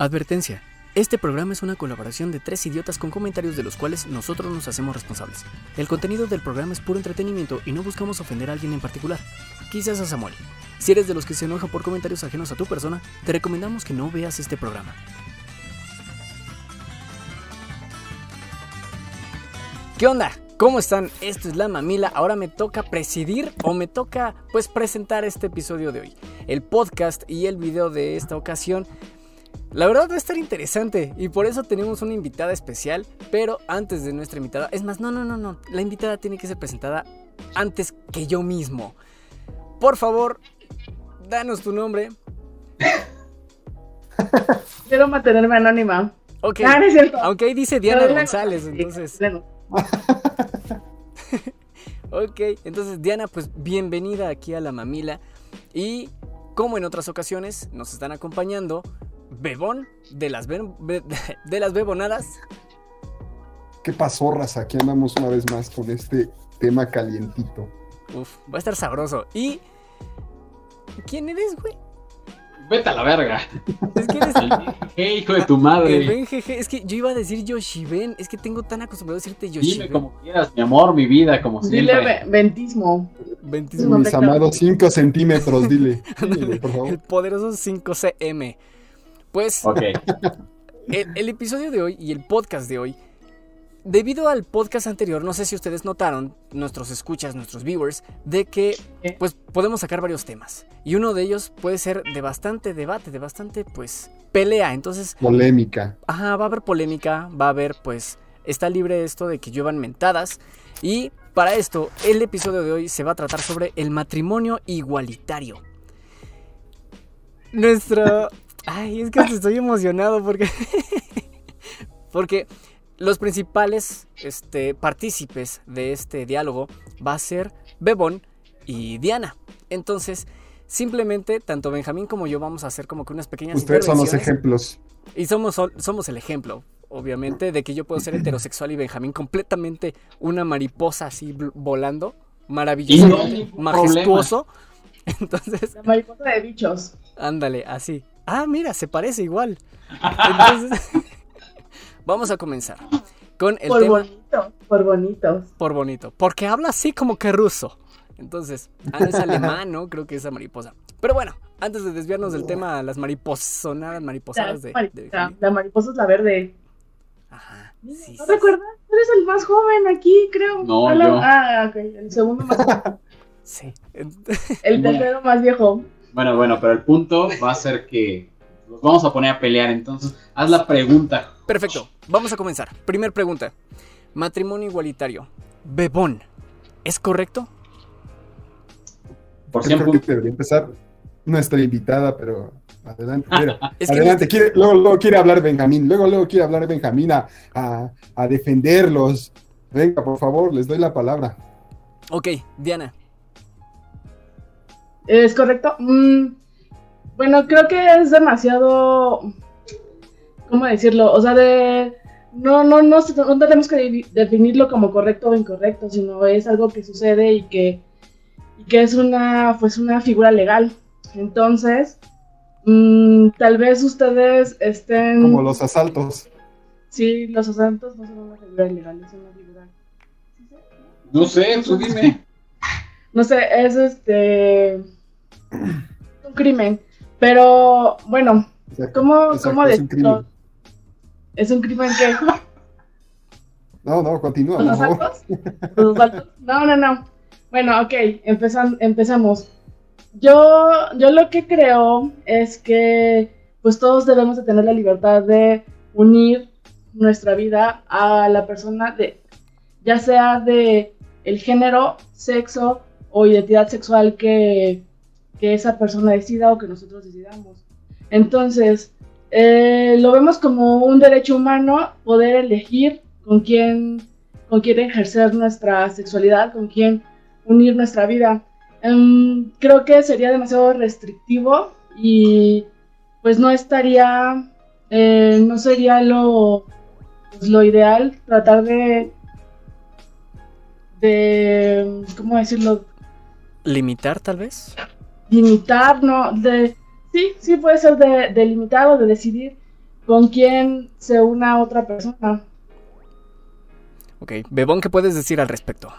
Advertencia. Este programa es una colaboración de tres idiotas con comentarios de los cuales nosotros nos hacemos responsables. El contenido del programa es puro entretenimiento y no buscamos ofender a alguien en particular. Quizás a Samuel. Si eres de los que se enoja por comentarios ajenos a tu persona, te recomendamos que no veas este programa. ¿Qué onda? ¿Cómo están? Esto es La Mamila. Ahora me toca presidir o me toca pues presentar este episodio de hoy. El podcast y el video de esta ocasión la verdad va a estar interesante y por eso tenemos una invitada especial, pero antes de nuestra invitada, es más, no, no, no, no, la invitada tiene que ser presentada antes que yo mismo. Por favor, danos tu nombre. Quiero mantenerme anónima. Ok, Ah, no es cierto. aunque ahí dice Diana González, entonces... Ok, entonces Diana, pues bienvenida aquí a la mamila. Y como en otras ocasiones, nos están acompañando Bebón de las, be- be- de las Bebonadas. ¿Qué pasó, raza? Aquí andamos una vez más con este tema calientito. Uf, va a estar sabroso. Y. ¿Quién eres, güey? Vete a la verga. Es que eres. ¿Qué hijo de tu el madre? Ben GG. Es que yo iba a decir Yoshiben. Es que tengo tan acostumbrado a decirte Dime Yoshiben. como quieras, mi amor, mi vida, como dile siempre. ve- ventismo. Ventismo. Mis amados 5 centímetros, dile. Dile, por El favor. poderoso 5CM. Pues. Ok. El, el episodio de hoy y el podcast de hoy, debido al podcast anterior, no sé si ustedes notaron, nuestros escuchas, nuestros viewers, de que ¿Qué? pues podemos sacar varios temas. Y uno de ellos puede ser de bastante debate, de bastante pues pelea. Entonces, Polémica. ajá, va a haber polémica, va a haber pues, está libre esto de que lluevan mentadas. Y para esto, el episodio de hoy se va a tratar sobre el matrimonio igualitario. Nuestro... Ay, es que estoy emocionado porque... porque los principales este, partícipes de este diálogo va a ser Bebón y Diana. Entonces, simplemente, tanto Benjamín como yo vamos a hacer como que unas pequeñas Ustedes son los ejemplos. Y somos, somos el ejemplo, obviamente, de que yo puedo ser heterosexual y Benjamín completamente una mariposa así volando, maravilloso, no majestuoso. Entonces, La mariposa de bichos. ándale, así. Ah, mira, se parece igual. Entonces, vamos a comenzar con el por tema bonitos, por bonitos. por bonito, porque habla así como que ruso. Entonces, ah, es alemán, ¿no? Creo que es esa mariposa. Pero bueno, antes de desviarnos del tema, las mariposonadas, mariposadas de, de la mariposa es la verde. Ajá. ¿No sí, sí, recuerdas? Tú eres el más joven aquí, creo. No, Hola. yo. Ah, ok. El segundo más joven. Sí. El tercero más viejo. Bueno, bueno, pero el punto va a ser que los vamos a poner a pelear. Entonces, haz la pregunta. Perfecto, vamos a comenzar. Primer pregunta. Matrimonio igualitario. Bebón, ¿es correcto? Por Yo creo 100 que debería empezar nuestra invitada, pero adelante. Mira, Es que adelante. Quiere- luego, luego quiere hablar Benjamín. Luego, luego quiere hablar Benjamín a, a, a defenderlos. Venga, por favor, les doy la palabra. Ok, Diana. ¿Es correcto? Mm, bueno, creo que es demasiado. ¿Cómo decirlo? O sea, de. No, no, no, no tenemos que de- definirlo como correcto o incorrecto, sino es algo que sucede y que, y que es una, pues una figura legal. Entonces, mm, tal vez ustedes estén. Como los asaltos. Sí, los asaltos no son una figura ilegal, es una figura. No sé, tú dime. No sé, es este. Un crimen. Pero, bueno, Exacto, ¿cómo, exacto, cómo es un crimen. ¿Es un crimen que No, no, continúa. ¿Los asaltos? No, no, no. Bueno, ok, empezan, empezamos. Yo, yo lo que creo es que pues todos debemos de tener la libertad de unir nuestra vida a la persona de, ya sea de el género, sexo o identidad sexual que, que esa persona decida o que nosotros decidamos. Entonces, eh, lo vemos como un derecho humano poder elegir con quién, con quién ejercer nuestra sexualidad, con quién unir nuestra vida. Em, creo que sería demasiado restrictivo y pues no estaría, eh, no sería lo, pues, lo ideal tratar de, de, ¿cómo decirlo? ¿Limitar tal vez? Limitar, no, de, sí, sí puede ser de, de limitar o de decidir con quién se una otra persona. Ok, Bebón, ¿qué puedes decir al respecto?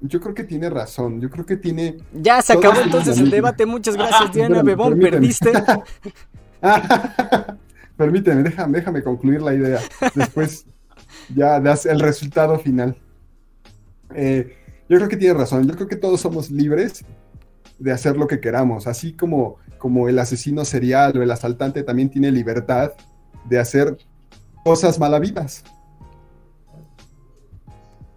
Yo creo que tiene razón, yo creo que tiene... Ya se Todos acabó entonces el debate. Muchas gracias, Diana. Espérame, Bebón, permíteme. perdiste. Permíteme, déjame, déjame concluir la idea. Después ya das el resultado final. Eh, yo creo que tiene razón. Yo creo que todos somos libres de hacer lo que queramos. Así como, como el asesino serial o el asaltante también tiene libertad de hacer cosas malavidas.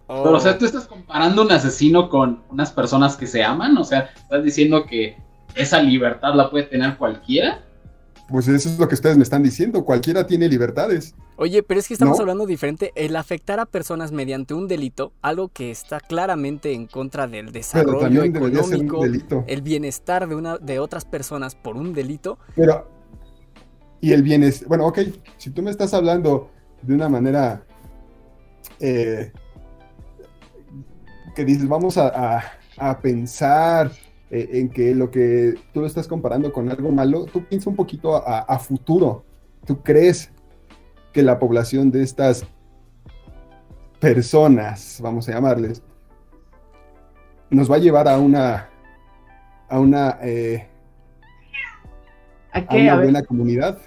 Pero, o sea, tú estás comparando un asesino con unas personas que se aman, o sea, estás diciendo que esa libertad la puede tener cualquiera. Pues eso es lo que ustedes me están diciendo. Cualquiera tiene libertades. Oye, pero es que estamos ¿No? hablando diferente. El afectar a personas mediante un delito, algo que está claramente en contra del desarrollo económico, el bienestar de, una, de otras personas por un delito. Pero, y el bienestar, bueno, ok, si tú me estás hablando de una manera eh, que dices, vamos a, a- a pensar eh, en que lo que tú lo estás comparando con algo malo, tú piensa un poquito a, a futuro. ¿Tú crees que la población de estas personas, vamos a llamarles, nos va a llevar a una, a una, eh, ¿A una A ver. buena comunidad?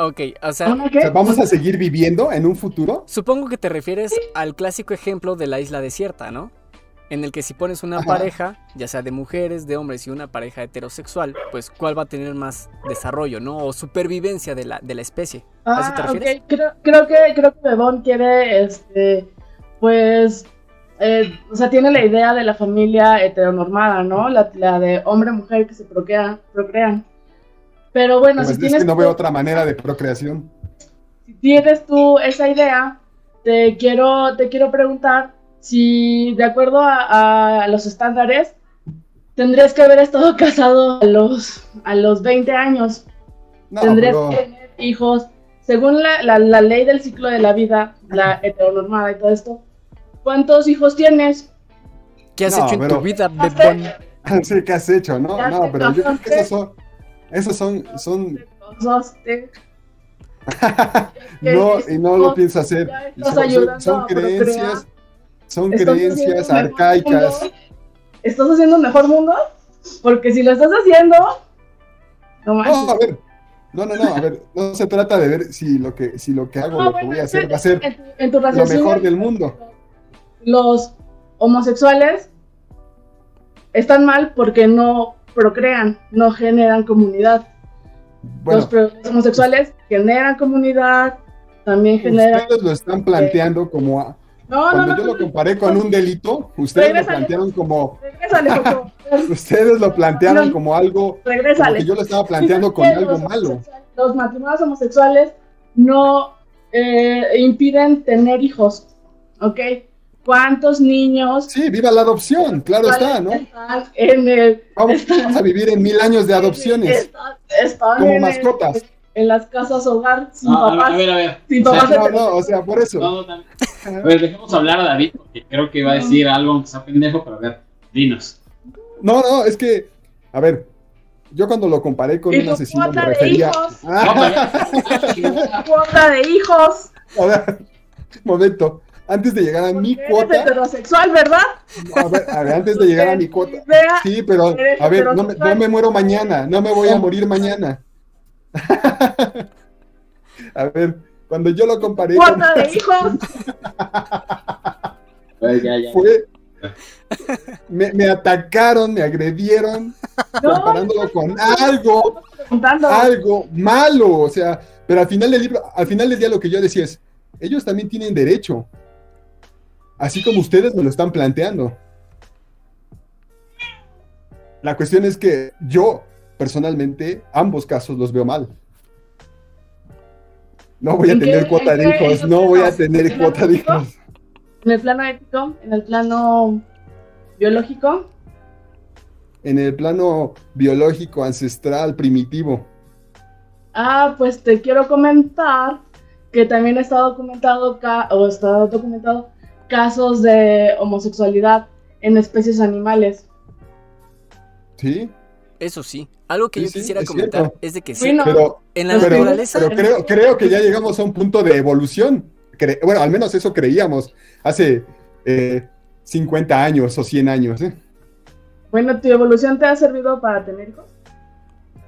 Ok, o sea, ¿Vamos a seguir viviendo en un futuro? supongo que te refieres al clásico ejemplo de la isla desierta, ¿no? En el que si pones una Ajá. pareja, ya sea de mujeres, de hombres y una pareja heterosexual, pues cuál va a tener más desarrollo, ¿no? O supervivencia de la, de la especie. ¿A eso te Ah, refieres? ok. Creo, creo que creo que Bebón quiere, este, pues, eh, o sea, tiene la idea de la familia heteronormada, ¿no? La, la de hombre-mujer que se procrean, procrean. Pero bueno, Pues si es tienes, que no veo otra manera de procreación. si tienes tú esa idea, te quiero, te quiero preguntar si, de acuerdo a, a los estándares, tendrías que haber estado casado a los, a los 20 años. No, tendrías pero que tener hijos. Según la, la- la ley del ciclo de la vida, la heteronormada y todo esto, ¿cuántos hijos tienes? ¿Qué has No, hecho en tu vida, Bebón? sí, ¿qué has hecho? No, Ya no, pero yo creo que esos son, esos son, son, no, y no lo pienso hacer. Son, creencias, son ¿Estás creencias arcaicas. mundo? ¿Estás haciendo un mejor mundo? Porque si lo estás haciendo, no No, a manches. ver, no, no, no, a ver, no se trata de ver si lo que, si lo que hago, No, lo que bueno, voy a hacer va a ser en tu- en tu lo mejor del mundo. Los homosexuales están mal porque no procrean, no generan comunidad. Bueno, los, homosexuales generan comunidad, también generan... ustedes lo están planteando como, a- No, no, cuando no. yo lo comparé con un delito, ustedes lo plantearon como, ustedes lo plantearon como algo, como que yo lo estaba planteando con algo malo. Los matrimonios homosexuales no eh, impiden tener hijos, ¿ok? ¿Cuántos niños Sí, viva la adopción, claro está, ¿no? están en el... Vamos, están- vamos a vivir en mil años de adopciones Están, como mascotas. En las casas hogar sin No, a, ver, papás. a ver, a ver. sin O sea, papás No, no, o sea, por eso. no, no. A ver, dejemos hablar a David, porque creo que iba a decir algo, aunque sea pendejo, pero a ver, dinos. No, no, es que, a ver, yo cuando lo comparé con ¿Y un asesino me cuota de refería. hijos? No, Ah, pero- Cuota de hijos. a ver, momento. Antes de llegar a mi Eres cuota, heterosexual, ¿verdad? a ver, a ver, antes de llegar a mi cuota. Sí, pero a ver, no me, no me muero mañana, no me voy a morir mañana. A ver, cuando yo lo comparé con de hijos. Pues ya, ya. fue me, me atacaron, me agredieron, No, comparándolo con algo, algo malo, o sea, pero al final del libro, al final del día lo que yo decía es, ellos también tienen derecho, así como ustedes me lo están planteando. La cuestión es que yo, personalmente, ambos casos los veo mal. No voy a ¿En qué- tener cuota de hijos, no voy a tener ¿En el cuota de hijos. En el plano ético, en el plano biológico. En el plano biológico, ancestral, primitivo. Ah, pues te quiero comentar que también está documentado ca- o está documentado casos de homosexualidad en especies animales. ¿Sí? Eso sí. Algo que Sí, yo quisiera comentar cierto. es de que sí, Bueno, Pero, en la pero, naturaleza... pero creo, creo que ya llegamos a un punto de evolución. Cre- bueno, al menos eso creíamos hace eh, 50 años o 100 años. ¿eh? Bueno, ¿tu evolución te ha servido para tener hijos?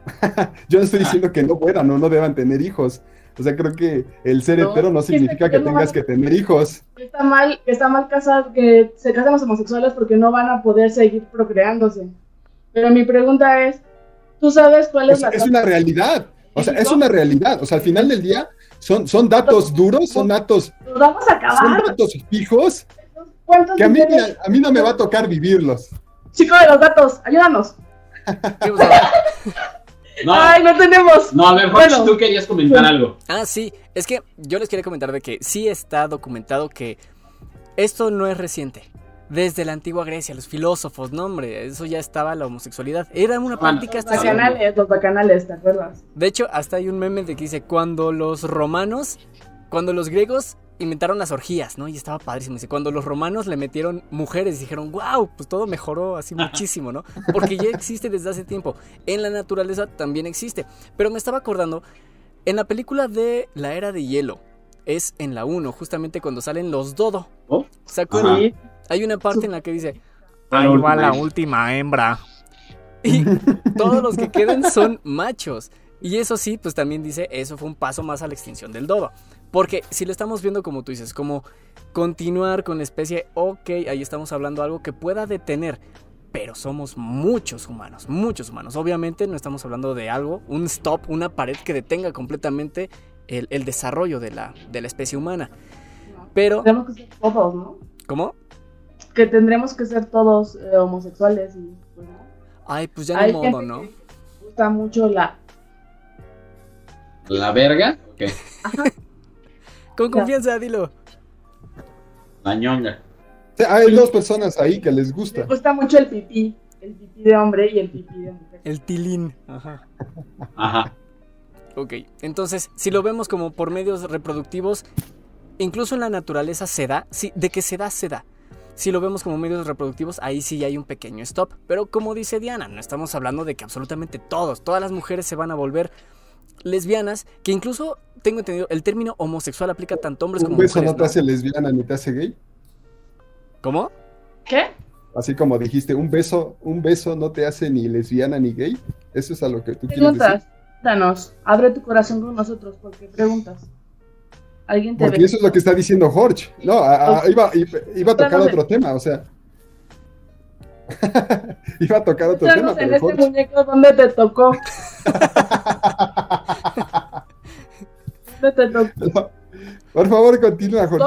Yo no estoy diciendo que no puedan o no deban tener hijos. O sea, creo que el ser No, hetero no que significa que no- tengas que tener hijos. Está mal, está mal casar, que se casan los homosexuales porque no van a poder seguir procreándose. Pero mi pregunta es, ¿tú sabes cuál O es sea, la es una realidad. O sea, es una realidad. O sea, al final del día son, son datos duros, son datos, Nos vamos a son acabar. datos fijos ¿Cuántos que a mí, a mí no me va a tocar vivirlos. Chico de los datos, ayúdanos. ¿Qué vas a- No, Ay, no tenemos. no, a ver, Jorge, Bueno. tú querías comentar algo. Ah, sí, es que yo les quería comentar de que sí está documentado que esto no es reciente. Desde la antigua Grecia, los filósofos, no hombre, eso ya estaba la homosexualidad. Era una Bueno, práctica Los hasta... sí. bacanales, los bacanales, ¿te acuerdas? De hecho, hasta hay un meme de que dice, cuando los romanos, cuando los griegos inventaron las orgías, ¿no? Y estaba padrísimo. Dice, cuando los romanos le metieron mujeres, dijeron, wow, pues todo mejoró así muchísimo, ¿no? Porque ya existe desde hace tiempo. En la naturaleza también existe. Pero me estaba acordando, en la película de La Era de Hielo, es en la 1, justamente cuando salen los Dodo. ¿Oh? ¿Se acuerdan? Hay una parte en la que dice, ahí va la última hembra. Y todos los que queden son machos. Y eso sí, pues también dice, eso fue un paso más a la extinción del dodo. Porque si lo estamos viendo como tú dices, como continuar con la especie, ok, ahí estamos hablando de algo que pueda detener. Pero somos muchos humanos, muchos humanos. Obviamente no estamos hablando de algo, un stop, una pared que detenga completamente el, el desarrollo de la, de la especie humana. Pero, Tenemos que ser todos, ¿no? ¿cómo? Que tendremos que ser todos eh, homosexuales y pues no. Ay, pues ya Hay no modo, ¿no? que le gusta mucho la ¿La verga? Ok. Con confianza, dilo. La ñonga. Hay dos personas ahí que les gusta. Le gusta mucho el pipí, el pipí de hombre y el pipí de mujer. El tilín. Ajá. Ajá. Ok, entonces, si lo vemos como por medios reproductivos, incluso en la naturaleza se da, sí, de que se da, se da. Si lo vemos como medios reproductivos, ahí sí hay un pequeño stop. Pero como dice Diana, no estamos hablando de que absolutamente todos, todas las mujeres se van a volver lesbianas, que incluso, tengo entendido, el término homosexual aplica tanto a hombres Un como beso mujeres. no te ¿no? hace lesbiana ni te hace gay. ¿Cómo? ¿Qué? Así como dijiste, un beso, un beso no te hace ni lesbiana ni gay. Eso es a lo que tú quieres Preguntas. decir. Danos, abre tu corazón con nosotros porque preguntas. Alguien te Porque ve. eso es lo que está diciendo Jorge. No, a- a- iba, iba- iba a tocar otro tema, o sea. iba a tocar otro tema, en este Jorge. muñeco dónde te tocó. ¿Dónde te tocó? Por favor, continúa, Jorge.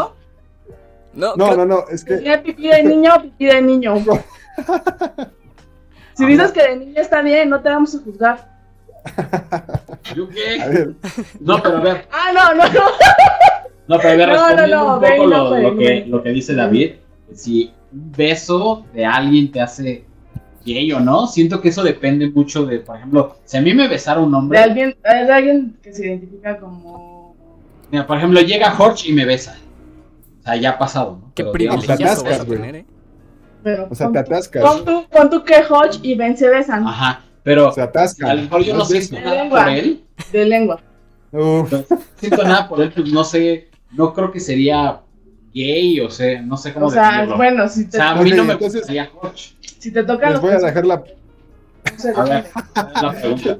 No, No, no, no, es que ¿Tenía pipí de niño o pipí de niño? Si dices que de niño está bien, no te vamos a juzgar. ¿Yo A qué? ver, No, pero a ver. Ah, no, no, no. No, pero a ver, No, no, respondiendo no, un poco lo, pues, lo que, lo que dice David, si un beso de alguien te hace gay o no, siento que eso depende mucho de, por ejemplo, si a mí me besara un De hombre, alguien, de alguien que se identifica como. mira, por ejemplo, llega Jorge y me besa. O sea, ya ha pasado, ¿no? qué Pero, te vas a tener, ¿eh? Bueno, o sea, te atascas. Pon tú, pon tú que Hodge y Ben se besan. Ajá, pero Se atasca. a lo mejor yo no beso. siento nada por él, De lengua. Uf, no siento nada por él, pues no sé, no creo que sería gay, o sea, no sé cómo O sea, definirlo. bueno, si O te, sea, a mí no me entonces- gustaría si te tocan les los voy a dejar la, A ver, es la pregunta.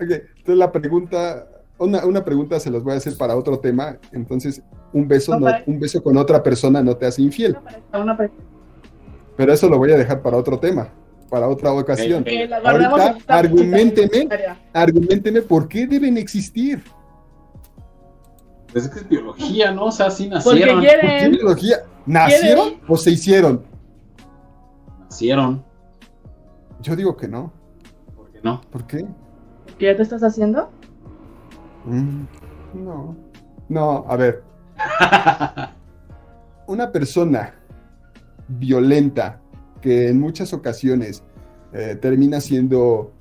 Ok, entonces la pregunta, una, una pregunta se las voy a hacer para otro tema. Entonces, un beso, No, un beso con otra persona no te hace infiel. una pareja, una pareja. Pero eso lo voy a dejar para otro tema, para otra ocasión. Ok. Que la guardamos Ahorita, argumenteme. publicidad. Argumentenme por qué deben existir. Pues es que es biología, ¿no? O sea, sí Porque nacieron. ¿Por qué quieren. biología? ¿Nacieron o se hicieron? Nacieron. Yo digo que no. ¿Por qué no? ¿Por qué? ¿Que ya te estás haciendo? Mm, no. No, a ver. Una persona violenta que en muchas ocasiones eh, termina siendo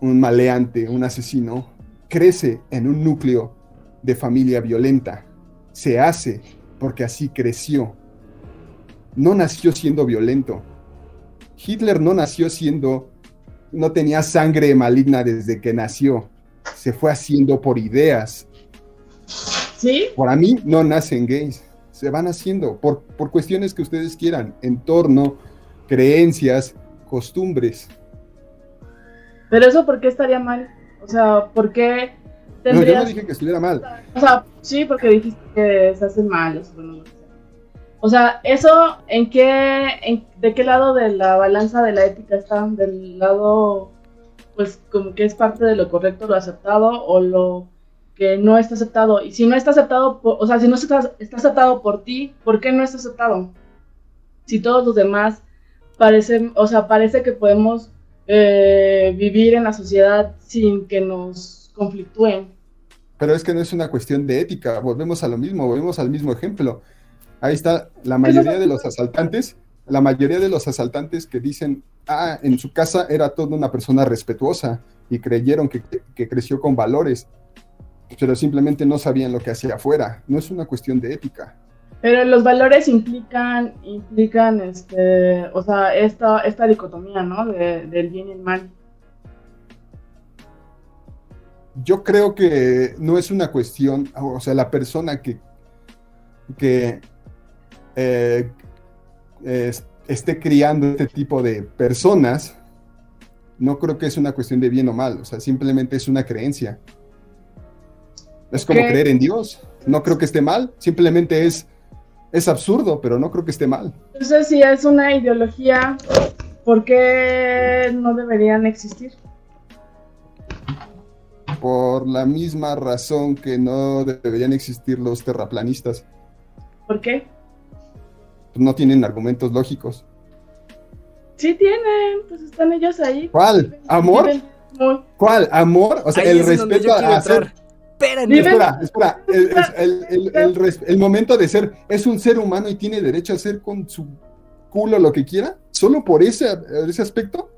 un maleante, un asesino, crece en un núcleo de familia violenta. Se hace porque así creció. No nació siendo violento. Hitler no nació siendo no tenía sangre maligna desde que nació. Se fue haciendo por ideas. ¿Sí? Para mí no nacen gays. Se van haciendo por, por cuestiones que ustedes quieran. Entorno, creencias, costumbres. Pero eso, ¿por qué estaría mal? O sea, ¿por qué No, yo no dije que estuviera mal. O sea, sí, porque dijiste que se hacen mal. o sea, eso, ¿en qué, en- de qué lado de la balanza de la ética está? ¿Del lado, pues, como que es parte de lo correcto, lo aceptado, o lo que no está aceptado? Y si no está aceptado, por- o sea, si no está, está aceptado por ti, ¿por qué no está aceptado? Si todos los demás parecen, o sea, parece que podemos eh, vivir en la sociedad sin que nos conflictúen. Pero es que no es una cuestión de ética. Volvemos a lo mismo, volvemos al mismo ejemplo. Ahí está la mayoría de los asaltantes, la mayoría de los asaltantes que dicen, ah, en su casa era toda una persona respetuosa y creyeron que, que creció con valores, pero simplemente no sabían lo que hacía afuera. No es una cuestión de ética. Pero los valores implican, implican, este, o sea, esta, esta dicotomía, ¿no? De- del bien y el mal. Yo creo que no es una cuestión, o sea, la persona que, que eh, es- esté criando este tipo de personas, no creo que es una cuestión de bien o mal, o sea, simplemente es una creencia. Es como creer en Dios. No creo que esté mal, simplemente es, es absurdo, pero no creo que esté mal. Entonces, si es una ideología, ¿por qué no deberían existir? Por la misma razón que no deberían existir los terraplanistas. ¿Por qué? No tienen argumentos lógicos. Sí tienen, pues están ellos ahí. ¿Cuál? ¿Amor? ¿Cuál? ¿Amor? O sea, Ahí el respeto a hacer. Viven- Espera, espera. El, el- el- el res- el momento de ser, es un ser humano y tiene derecho a hacer con su culo lo que quiera, solo por ese, ese aspecto.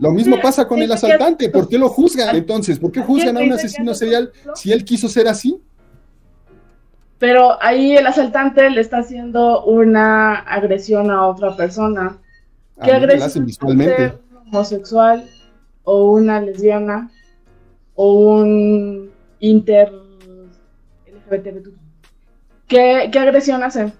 Lo mismo Sí, pasa con sí, el asaltante. ¿Por qué lo juzgan entonces? ¿Por qué juzgan a un asesino es serial si él quiso ser así? Pero ahí el asaltante le está haciendo una agresión a otra persona. ¿Qué agresión visualmente. un homosexual o una lesbiana o un inter LGBT? ¿Qué, qué agresión hace?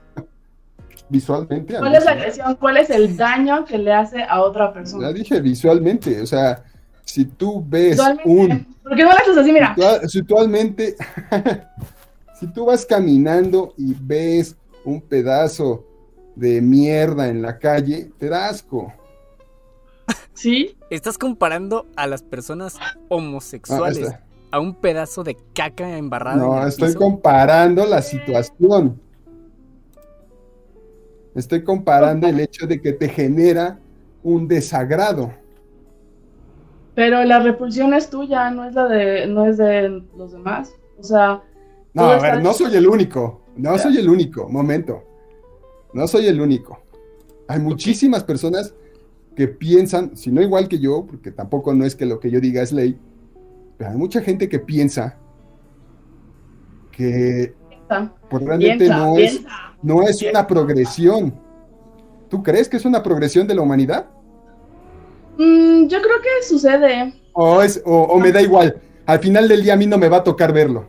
Visualmente. ¿Cuál mí es la agresión? ¿Cuál es el daño que le hace a otra Ya persona? dije visualmente. O sea, si tú ves un ¿Por qué no lo haces así? Mira, Situa- Situalmente, si tú vas caminando y ves un pedazo de mierda en la calle, te da asco. ¿sí? Estás comparando a las personas Ah, homosexuales está. a un pedazo de caca embarrada en No, el estoy piso. comparando la situación. Estoy comparando el hecho de que te genera un desagrado. Pero la repulsión es tuya, no es la de, no es de los demás. O sea, No, a ver, no soy el único. No soy el único. Momento. No soy el único. Hay muchísimas personas que piensan, si no igual que yo, porque tampoco no es que lo que yo diga es ley, pero hay mucha gente que piensa que piensa, pues, realmente piensa, no es, piensa. No es una progresión. ¿Tú crees que es una progresión de la humanidad? Mm, yo creo que sucede. ¿O, es, o, o me da igual? Al final del día a mí no me va a tocar verlo.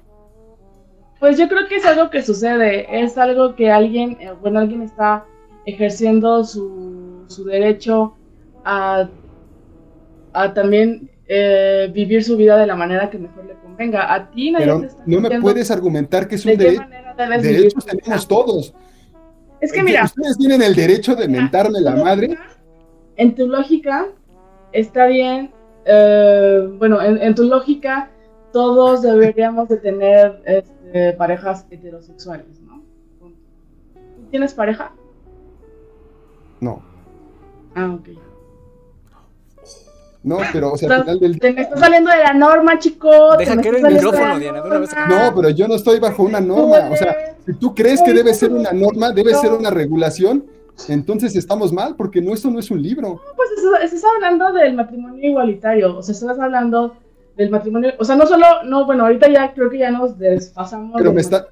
Pues yo creo que es algo que sucede, es algo que alguien, eh, bueno, alguien está ejerciendo su, su derecho a, a también eh, vivir su vida de la manera que mejor le convenga. A ti nadie Pero te está no me puedes argumentar que es de un qué derecho. vivir tenemos todos. Es que mira, Ustedes tienen el derecho de mentarme la madre. en tu lógica está bien, eh, bueno, en, en tu lógica todos deberíamos de tener este, parejas heterosexuales, ¿no? ¿Tú ¿Tienes pareja? No, Ah, ok. No, pero o sea, al Estás- final del día. Te me está saliendo de la norma, chico. Deja que está el micrófono, Diana, de una vez. norma. No, pero yo no estoy bajo una norma. O sea, si tú crees que debe ser una norma, debe ser una regulación, entonces estamos mal, porque no, esto no es un libro. Pues estás, estás hablando del matrimonio igualitario, o sea, estás hablando del matrimonio, o sea, no solo, no, bueno, ahorita ya creo que ya nos desfasamos. Pero me está.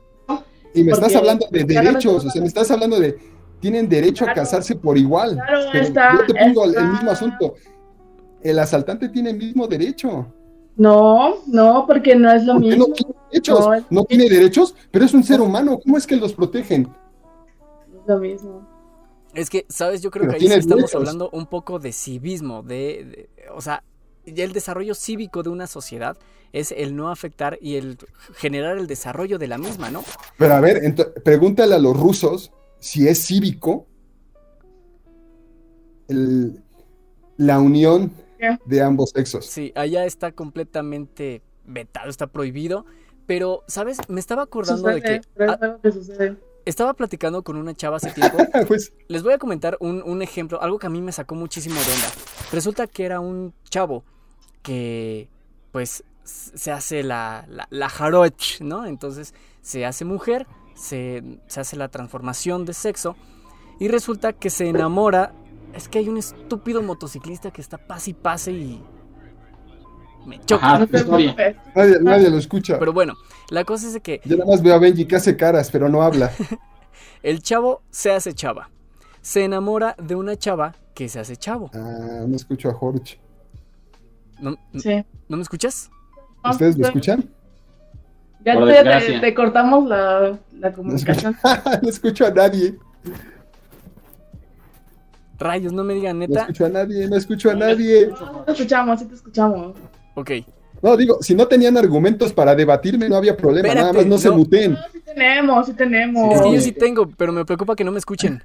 Y me estás hablando de derechos, o sea, me estás hablando de. Tienen derecho a casarse por igual. Claro, Pero está- yo te pongo el- el está- mismo asunto. El asaltante tiene el mismo derecho. No, no, porque no es lo ¿Por qué mismo. no tiene derechos? No, es- No tiene derechos, pero es un ser humano. ¿Cómo es que los protegen? Es lo mismo. Es que, ¿sabes? Yo creo Pero que ahí sí estamos derechos. hablando un poco de civismo, de, de- o sea, el desarrollo cívico de una sociedad es el no afectar y el generar el desarrollo de la misma, ¿no? Pero a ver, pregúntale a los rusos si es cívico el- la unión. De ambos sexos. Sí, allá está completamente vetado, está prohibido. Pero, ¿sabes? Me estaba acordando de Sucede, que sucede. estaba platicando con una chava hace tiempo pues Les voy a comentar un, un ejemplo, algo que a mí me sacó muchísimo de onda. Resulta que era un chavo que, pues, se hace la, la, la jaroch, ¿no? Entonces se hace mujer, se, se hace la transformación de sexo y resulta que se enamora. Es que hay un estúpido motociclista que está pase y pase y me choca. Ajá, No nadie, nadie lo escucha. Pero bueno, la cosa es de que Yo nada más veo a Benji que hace caras, pero no habla. el chavo se hace chava. Se enamora de una chava que se hace chavo. Ah, no escucho a Jorge. ¿No, Sí. ¿no me escuchas? ¿Ustedes lo escuchan? Ya te, te- cortamos la, la No escucho, comunicación. no escucho a nadie. Rayos, no me digan No neta. escucho a nadie, no escucho a nadie. No, te escuchamos, sí te escuchamos. Ok. No, digo, si no tenían argumentos para debatirme, no había problema. Espérate, nada más no, se no. muten. No, sí tenemos, sí tenemos. Es que yo sí tengo, pero me preocupa que no me escuchen.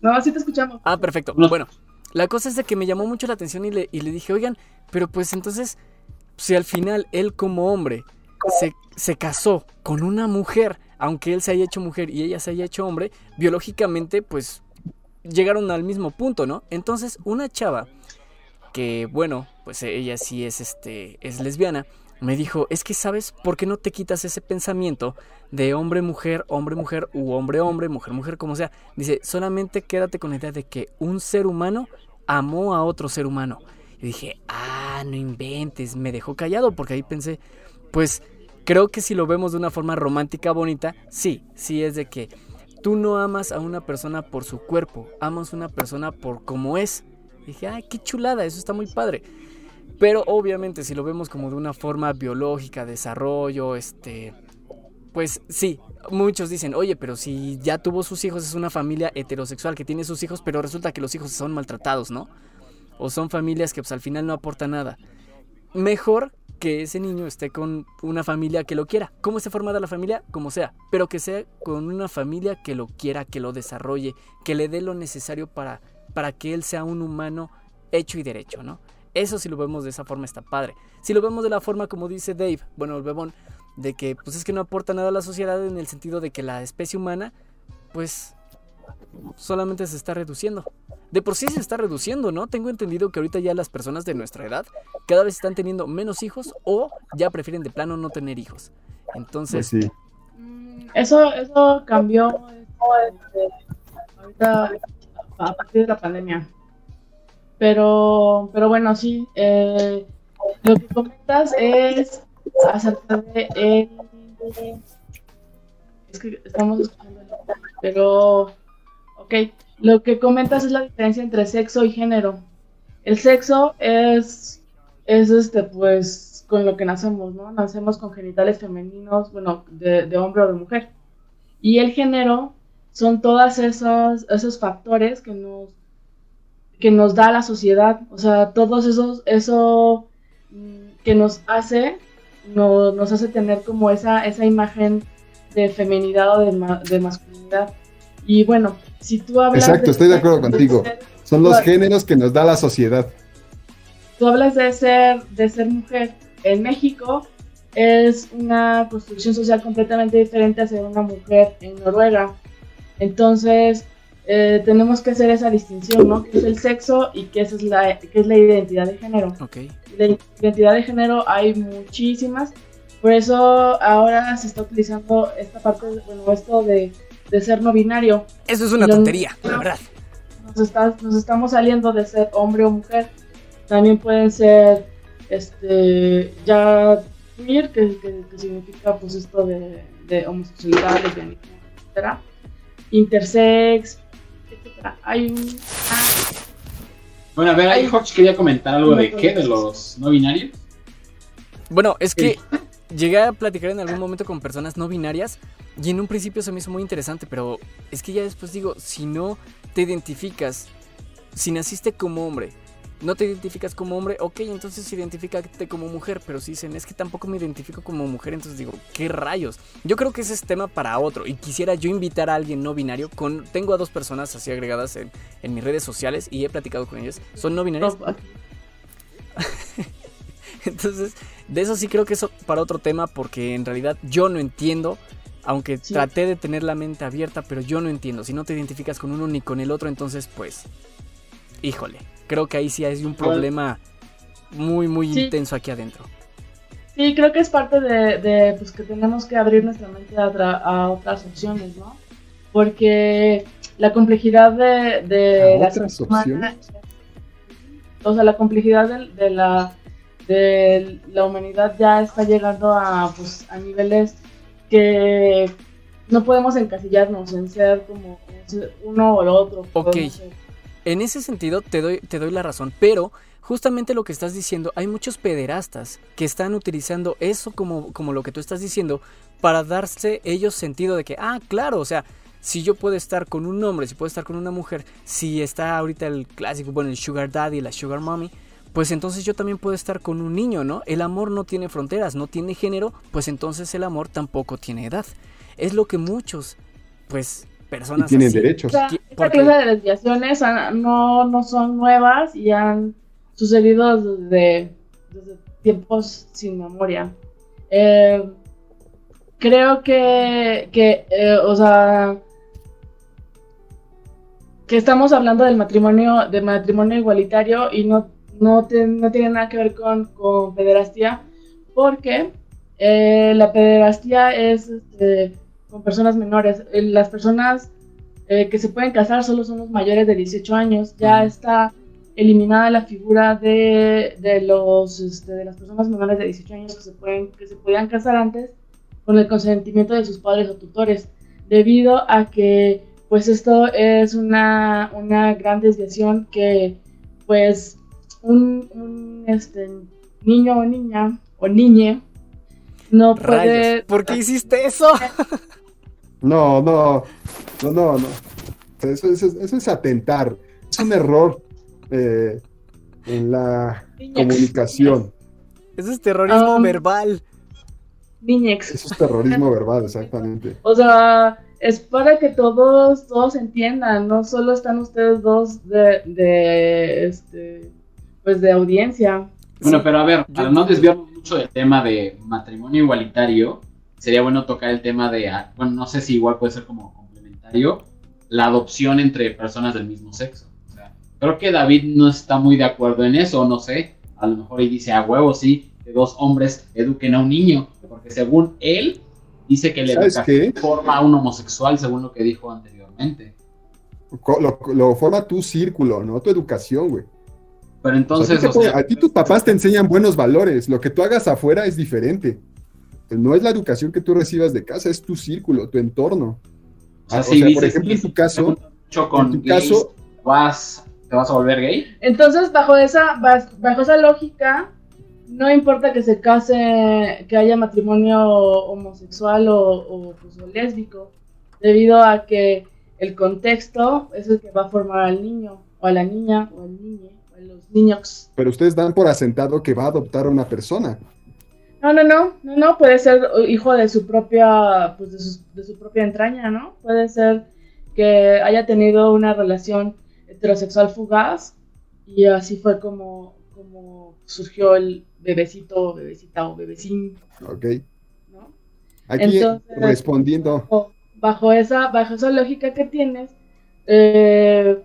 No, sí te escuchamos. Ah, perfecto. No. Bueno, la cosa es de que me llamó mucho la atención y le, y le dije, oigan, pero pues entonces, si al final él como hombre se, se casó con una mujer, aunque él se haya hecho mujer y ella se haya hecho hombre, biológicamente pues llegaron al mismo punto, ¿no? Entonces, una chava que, bueno, pues ella sí es, este, es lesbiana, me dijo, es que sabes por qué no te quitas ese pensamiento de hombre-mujer, hombre-mujer u hombre-hombre, mujer-mujer, como sea. Dice, solamente quédate con la idea de que un ser humano amó a otro ser humano. Y dije, ah, no inventes, me dejó callado porque ahí pensé, pues creo que si lo vemos de una forma romántica bonita, sí, sí es de que tú no amas a una persona por su cuerpo, amas a una persona por cómo es. Y dije, ay, qué chulada, eso está muy padre. Pero obviamente si lo vemos como de una forma biológica, desarrollo, este, pues sí, muchos dicen, oye, pero si ya tuvo sus hijos, es una familia heterosexual que tiene sus hijos, pero resulta que los hijos son maltratados, ¿no? O son familias que pues al final no aportan nada. Mejor que ese niño esté con una familia que lo quiera. ¿Cómo esté formada la familia? Como sea. Pero que sea con una familia que lo quiera, que lo desarrolle, que le dé lo necesario para, para que él sea un humano hecho y derecho, ¿no? Eso si lo vemos de esa forma está padre. Si lo vemos de la forma como dice Dave, bueno, el bebón, de que pues es que no aporta nada a la sociedad en el sentido de que la especie humana, pues solamente se está reduciendo. De por sí se está reduciendo, ¿no? Tengo entendido que ahorita ya las personas de nuestra edad cada vez están teniendo menos hijos o ya prefieren de plano no tener hijos. Entonces, Pues sí. Mm, Eso, eso cambió este, ahorita a partir de la pandemia. Pero, pero bueno, sí. eh, lo que comentas es acerca de el- es que estamos escuchando el- pero ok. Lo que comentas es la diferencia entre sexo y género. El sexo es es este pues con lo que nacemos, ¿no? Nacemos con genitales femeninos, bueno, de, hombre o de mujer. Y el género son todas esas esos factores que nos que nos da la sociedad, o sea, todos esos eso mm, que nos hace no- nos hace tener como esa esa imagen de feminidad o de, de masculinidad. Y bueno, si tú hablas Exacto, estoy de acuerdo contigo. ser- Son los géneros que nos da la sociedad. tú hablas de ser, de ser mujer en México, es una construcción social completamente diferente a ser una mujer en Noruega. Entonces, eh, tenemos que hacer esa distinción, ¿no? ¿Qué es el sexo y qué es la, qué es la identidad de género? ok. De identidad de género hay muchísimas, por eso ahora se está utilizando esta parte, bueno, esto de, de ser no binario. Eso es una tontería, la verdad. nos, está- nos estamos saliendo de ser hombre o mujer. También pueden ser, este, ya queer, que, que- que significa pues esto de, de homosexualidad, lesbianismo, etcétera. Intersex, etcétera. Hay un... ah, Bueno, a ver, ahí. Hodge quería comentar algo de qué, de los no binarios. Bueno, es que llegué a platicar en algún momento con personas no binarias y en un principio se me hizo muy interesante, pero es que ya después digo, si no te identificas, si naciste como hombre, no te identificas como hombre, ok, entonces identifícate como mujer, pero si dicen, es que tampoco me identifico como mujer, entonces digo, ¿qué rayos? Yo creo que ese es tema para otro y quisiera yo invitar a alguien no binario, con, tengo a dos personas así agregadas en, en mis redes sociales y he platicado con ellas, son no binarias, Entonces, de eso sí creo que eso para otro tema, porque en realidad yo no entiendo, aunque Sí. traté de tener la mente abierta, pero yo no entiendo. Si no te identificas con uno ni con el otro, entonces pues, híjole, creo que ahí sí hay un problema muy, muy Sí. intenso aquí adentro. Sí, creo que es parte de, de, pues, que tenemos que abrir nuestra mente a, tra- a otras opciones, ¿no? Porque la complejidad de, de ¿A la otras opciones? o sea, la complejidad de, de la de la humanidad ya está llegando a, pues, a niveles que no podemos encasillarnos en ser como uno o el otro. Ok. En ese sentido te doy, te doy la razón, pero justamente lo que estás diciendo, hay muchos pederastas que están utilizando eso como, como lo que tú estás diciendo para darse ellos sentido de que, ah, claro, o sea, si yo puedo estar con un hombre, si puedo estar con una mujer, si está ahorita el clásico, bueno, el sugar daddy, la sugar mommy, pues entonces yo también puedo estar con un niño, ¿no? El amor no tiene fronteras, no tiene género, pues entonces el amor tampoco tiene edad. Es lo que muchos, pues, Y personas tienen así- O derechos. sea, esta porque- clase de desviaciones han- no, no son nuevas y han sucedido desde, desde tiempos sin memoria. Eh, creo que, que eh, o sea, que estamos hablando del matrimonio, de matrimonio igualitario y no, no, te- no tiene nada que ver con, con pederastía, porque eh, la pederastía es este, con personas menores. Eh, Las personas eh, que se pueden casar solo son los mayores de 18 años. Ya está eliminada la figura de, de los, este, de las personas menores de 18 años que se, pueden, que se podían casar antes con el consentimiento de sus padres o tutores, debido a que pues esto es una, una gran desviación que pues un, un, este, niño o niña o niñe no puede... Rayos, ¿por qué hiciste eso? No, no, no, no, no. Eso, eso- eso es atentar. Es un error eh, en la Niñex. comunicación. Eso es terrorismo Um, verbal. Niñex. Eso es terrorismo verbal, exactamente. O sea, es para que todos, todos entiendan, no solo están ustedes dos de, de este, pues de audiencia. Bueno, Sí, pero a ver, para no desviarnos mucho del tema de matrimonio igualitario, sería bueno tocar el tema de, ah, bueno, no sé si igual puede ser como complementario, la adopción entre personas del mismo sexo. O sea, creo que David no está muy de acuerdo en eso, no sé, a lo mejor ahí dice a huevo, sí, que dos hombres eduquen a un niño, porque según él, dice que la ¿Sabes educación qué? forma a un homosexual, según lo que dijo anteriormente. Lo forma tu círculo, no tu educación, güey. Pero O sea, entonces, a, ti o sea, pon- a ti tus papás te enseñan buenos valores. Lo que tú hagas afuera es diferente. No es la educación que tú recibas de casa, es tu círculo, tu entorno. o sea, Ah, por dices ejemplo, que en tu caso, con en tu gays, caso, vas, ¿te vas a volver gay? Entonces, bajo esa, bajo esa lógica, no importa que se case, que haya matrimonio homosexual o, o, pues, o lésbico, debido a que el contexto es el que va a formar al niño, o a la niña, o al niño, los niños. pero ustedes dan por asentado que va a adoptar a una persona. No, no, no, no, no, puede ser hijo de su propia, pues de su, de su propia entraña, ¿no? Puede ser que haya tenido una relación heterosexual fugaz y así fue como, como surgió el bebecito, bebecita o bebecín, ¿Ok? ¿no? Aquí Entonces- respondiendo. Bajo, bajo esa, bajo esa lógica que tienes, eh,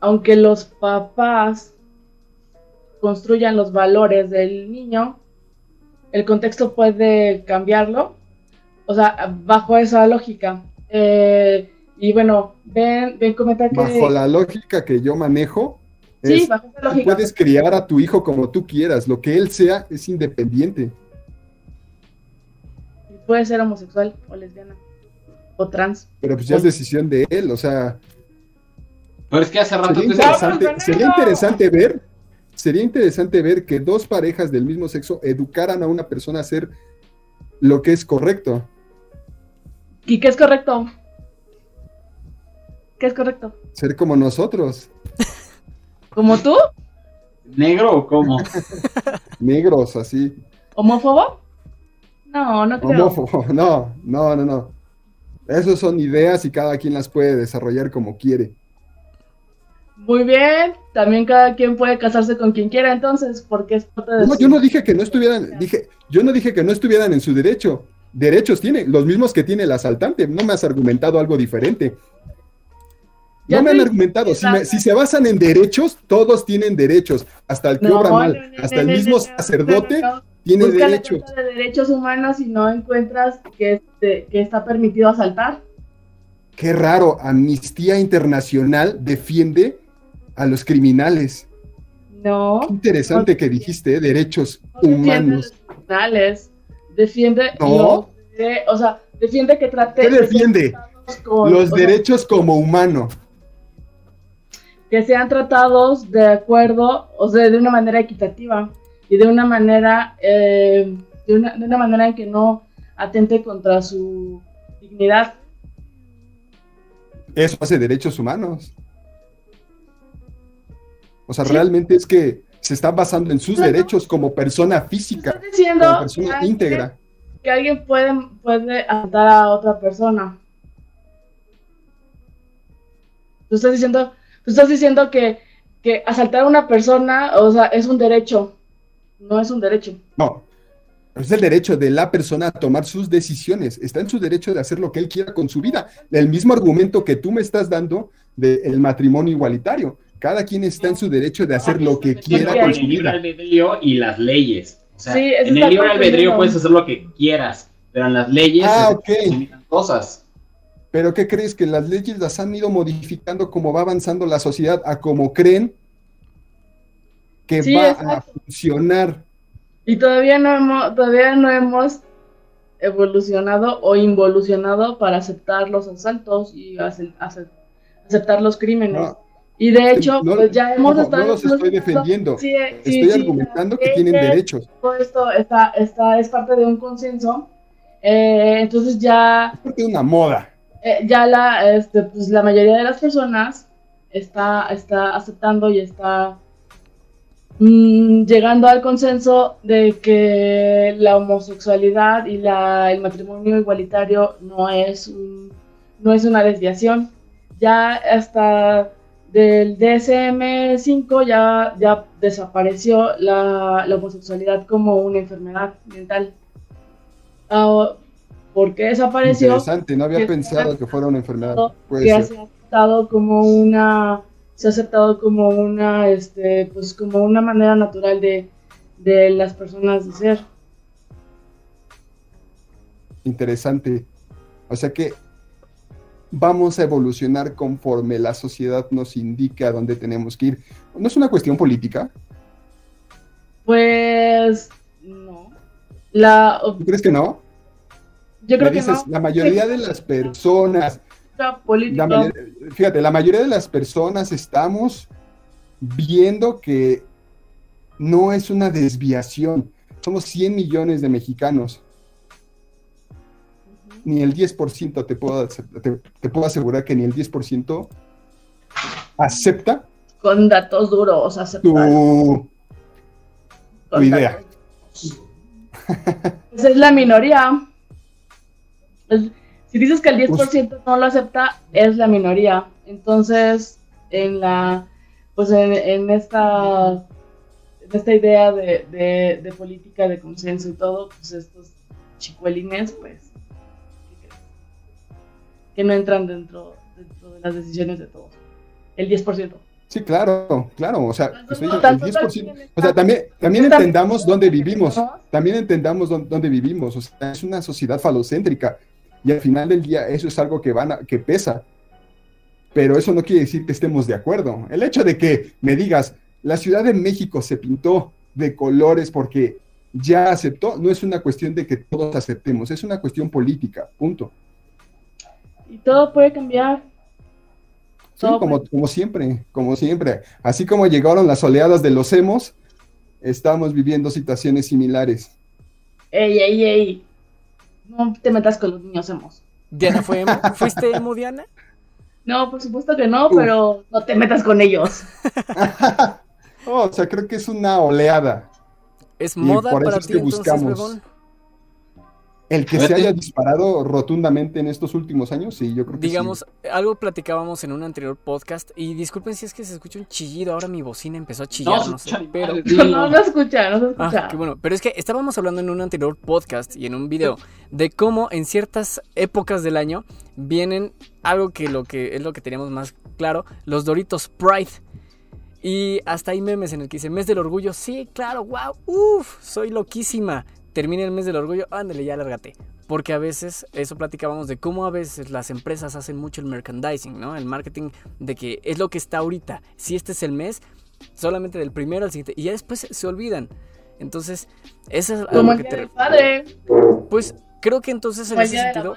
aunque los papás construyan los valores del niño, el contexto puede cambiarlo. O sea, bajo esa lógica. Eh, y bueno, ven, ven comentar que. Bajo la lógica que yo manejo, sí, bajo esa lógica. puedes criar a tu hijo como tú quieras. Lo que él sea es independiente. Puede ser homosexual o lesbiana o trans. Pero pues ya es decisión de él. O sea, Pero es que hace rato Sería interesante ver, sería interesante ver que dos parejas del mismo sexo educaran a una persona a hacer lo que es correcto. ¿Y qué es correcto? ¿Qué es correcto? Ser como nosotros, ¿Como tú? ¿Negro o cómo? negros, así. ¿Homófobo? No, no creo. Homófobo. No, no, no, no. Esas son ideas y cada quien las puede desarrollar como quiere. Muy bien. También cada quien puede casarse con quien quiera entonces, porque es parte de No, yo no dije que no estuvieran, dije, yo no dije que no estuvieran en su derecho. Derechos tiene, los mismos que tiene el asaltante. No me has argumentado algo diferente. Ya No me han argumentado. Si, me- si se basan en derechos, todos tienen derechos. Hasta el que No, obra mal, no, hasta el mismo sacerdote tiene derechos. De derechos humanos y no encuentras que, este, que está permitido asaltar. Qué raro, Amnistía Internacional defiende a los criminales. No. Qué interesante que dijiste, ¿eh? derechos no defiende humanos. los criminales. Defiende. No. los de- o sea, defiende que trate. ¿Qué defiende? con- Los sea, derechos como humano. que sean tratados de acuerdo, o sea, de una manera equitativa y de una manera, eh, de, una, de una manera en que no atente contra su dignidad. Eso hace derechos humanos. O sea, Sí. realmente es que se está basando en sus No, derechos como persona física, Estás diciendo como que persona alguien- íntegra. que alguien puede, puede asaltar a otra persona. Tú estás diciendo, tú estás diciendo que, que asaltar a una persona, o sea, es un derecho. No es un derecho. No. Es el derecho de la persona a tomar sus decisiones. Está en su derecho de hacer lo que él quiera con su vida. El mismo argumento que tú me estás dando del matrimonio igualitario. Cada quien está en su derecho de hacer lo que quiera con su el libre vida. albedrío y las leyes. O sea, Sí, en el libre albedrío puedes hacer lo que quieras, pero en las leyes Ah, se ok. limitan cosas. Pero ¿qué crees? Que las leyes las han ido modificando como va avanzando la sociedad a como creen que Sí, va a exacto. funcionar. Y todavía no hemos, todavía no hemos evolucionado o involucionado para aceptar los asaltos y ace- ace- aceptar los crímenes. No, y de hecho, no- pues ya hemos ojo, estado. no los estoy defendiendo. Sí, sí, estoy sí, argumentando que tienen derechos. Todo esto está, está, es parte de un consenso. Eh, entonces ya, Porque es una moda. eh, ya la, este, pues la mayoría de las personas está, está aceptando y está mm, llegando al consenso de que la homosexualidad y la, el matrimonio igualitario no es, un- no es una desviación. Ya hasta del DSM-5 ya, ya desapareció la, la homosexualidad como una enfermedad mental. Ah, ¿Por qué desapareció? Interesante, no había que- pensado que fuera una enfermedad. Puede que ser. se ha aceptado como una se ha aceptado como una este pues como una manera natural de, de las personas de ser Interesante. O sea que vamos a evolucionar conforme la sociedad nos indique a dónde tenemos que ir. ¿No es una cuestión política? pues no la ¿Tú crees que no? yo creo que no la mayoría de las personas, La política la mayor- fíjate, la mayoría de las personas estamos viendo que no es una desviación. Somos 100 millones de mexicanos. Ni el 10% te puedo, te, te puedo asegurar que ni el 10% acepta con datos duros tu, tu idea. Pues es la minoría Es- si dices que el 10% no lo acepta es la minoría entonces en la pues en, en esta esta idea de, de- de política de consenso y todo pues estos chicuelines pues. Que no entran dentro, dentro de las decisiones de todos el 10% Sí, claro, claro. O sea, diciendo, el tanto 10%. también O sea, también, también entendamos dónde vivimos. ¿no? También entendamos dónde, dónde vivimos. O sea, es una sociedad falocéntrica. Y al final del día eso es algo que, van a- que pesa. Pero eso no quiere decir que estemos de acuerdo. El hecho de que me digas, la Ciudad de México se pintó de colores porque ya aceptó, no es una cuestión de que todos aceptemos, es una cuestión política, punto. Y todo puede cambiar Sí, como, como siempre, como siempre. Así como llegaron las oleadas de los emos, estamos viviendo situaciones similares. Ey, ey, ey. No te metas con los niños hemos. Diana fue emo. ¿Fuiste emo, Diana? No, por supuesto que no, Uf. pero no te metas con ellos. Oh, o sea, creo que es una oleada. ¿Es Y moda por eso para es ti que entonces, buscamos. Bebón? El que se haya disparado rotundamente en estos últimos años, sí, yo creo que Digamos, algo platicábamos en un anterior podcast y disculpen si es que se escucha un chillido, ahora mi bocina empezó a chillar, no, sé, escucha ni pero... No, no, no escucha, no se escucha. Ah, qué bueno. Pero es que estábamos hablando en un anterior podcast y en un video de cómo en ciertas épocas del año vienen algo que lo que es lo que teníamos más claro, los Doritos Pride. Y hasta hay memes en el que dice mes del orgullo. Sí, claro, wow, uff, soy loquísima. Termina el mes del orgullo, ándale, ya lárgate. Porque a veces, eso platicábamos de cómo a veces las empresas hacen mucho el merchandising, ¿no? El marketing de que es lo que está ahorita. Si este es el mes, solamente del primero al siguiente. Y ya después se olvidan. Entonces, eso es a Como lo el que te padre, Pues creo que entonces en como ese sentido,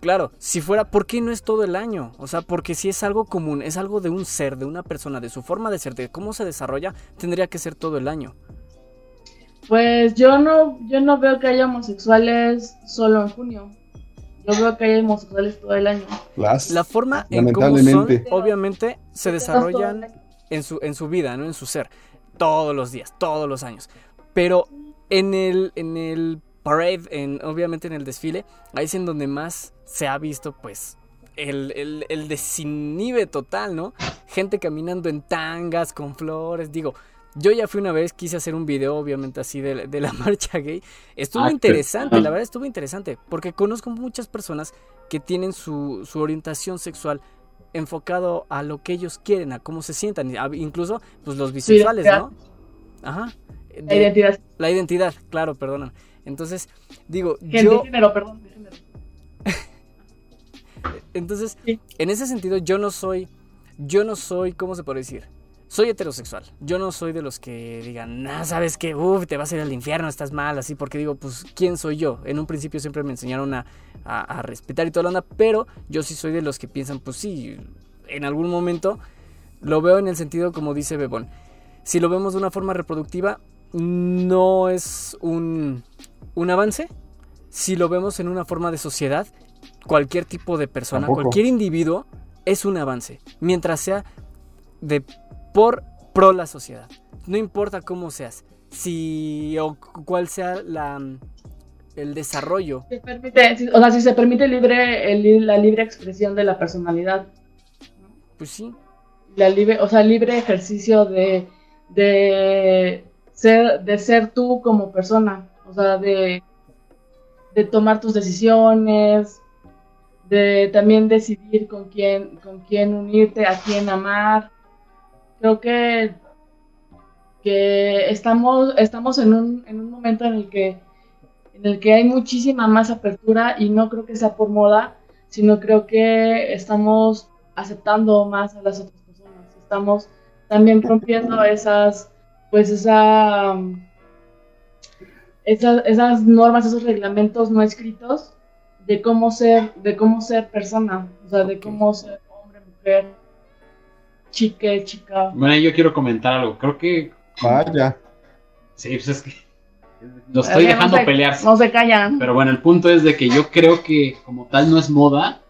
claro, si fuera, ¿por qué no es todo el año? O sea, porque si es algo común, es algo de un ser, de una persona, de su forma de ser, de cómo se desarrolla, tendría que ser todo el año. Pues yo no, yo no veo que haya homosexuales solo en junio. Yo veo que hay homosexuales todo el año. Las... La forma en cómo son, Lamentablemente. obviamente, se desarrollan en su, en su vida, ¿no? En su ser. Todos los días, todos los años. Pero en el, en el parade, en, obviamente en el desfile, ahí es en donde más se ha visto, pues, el, el, el desinhibe total, ¿no? Gente caminando en tangas, con flores. Digo, yo ya fui una vez, quise hacer un video, obviamente, así de, de la marcha gay. Estuvo Ah, interesante, la verdad estuvo interesante, porque conozco muchas personas que tienen su, su orientación sexual enfocado a lo que ellos quieren, a cómo se sientan, a- incluso pues los bisexuales, ¿no? Ajá. La De- identidad. la identidad, claro, perdona. Entonces, digo, Gente, yo, género, perdón. de género. entonces, Sí. en ese sentido, yo no soy, yo no soy, ¿cómo se puede decir? Soy heterosexual. Yo no soy de los que digan, nah, sabes que, uff, te vas a ir al infierno, estás mal, así, porque digo, pues, ¿quién soy yo? En un principio siempre me enseñaron a, a- a respetar y toda la onda, pero yo sí soy de los que piensan, pues sí, en algún momento lo veo en el sentido como dice Bebón. Si lo vemos de una forma reproductiva, no es un, un avance. Si lo vemos en una forma de sociedad, cualquier tipo de persona, Tampoco. cualquier individuo es un avance, mientras sea de por pro la sociedad. No importa cómo seas, si o cuál sea la el desarrollo. Se permite, si- o sea, si se permite libre, el- la libre expresión de la personalidad. Pues sí, La libre, o sea, libre ejercicio de, de, ser, de ser tú como persona. O sea, de, de tomar tus decisiones, de también decidir con quién, con quién unirte, a quién amar. Creo que, que estamos, estamos en, un, en un momento en el que en el que hay muchísima más apertura y no creo que sea por moda, sino creo que estamos aceptando más a las otras personas. Estamos también rompiendo esas, pues esa, esas, esas normas, esos reglamentos no escritos de cómo ser, de cómo ser persona, o sea, de cómo ser hombre, mujer, chique, chica. Bueno, yo quiero comentar algo. Creo que. Vaya. Sí, pues es que. Lo estoy Eh, no dejando se- pelearse. No se callan. Pero bueno, el punto es de que yo creo que como tal no es moda,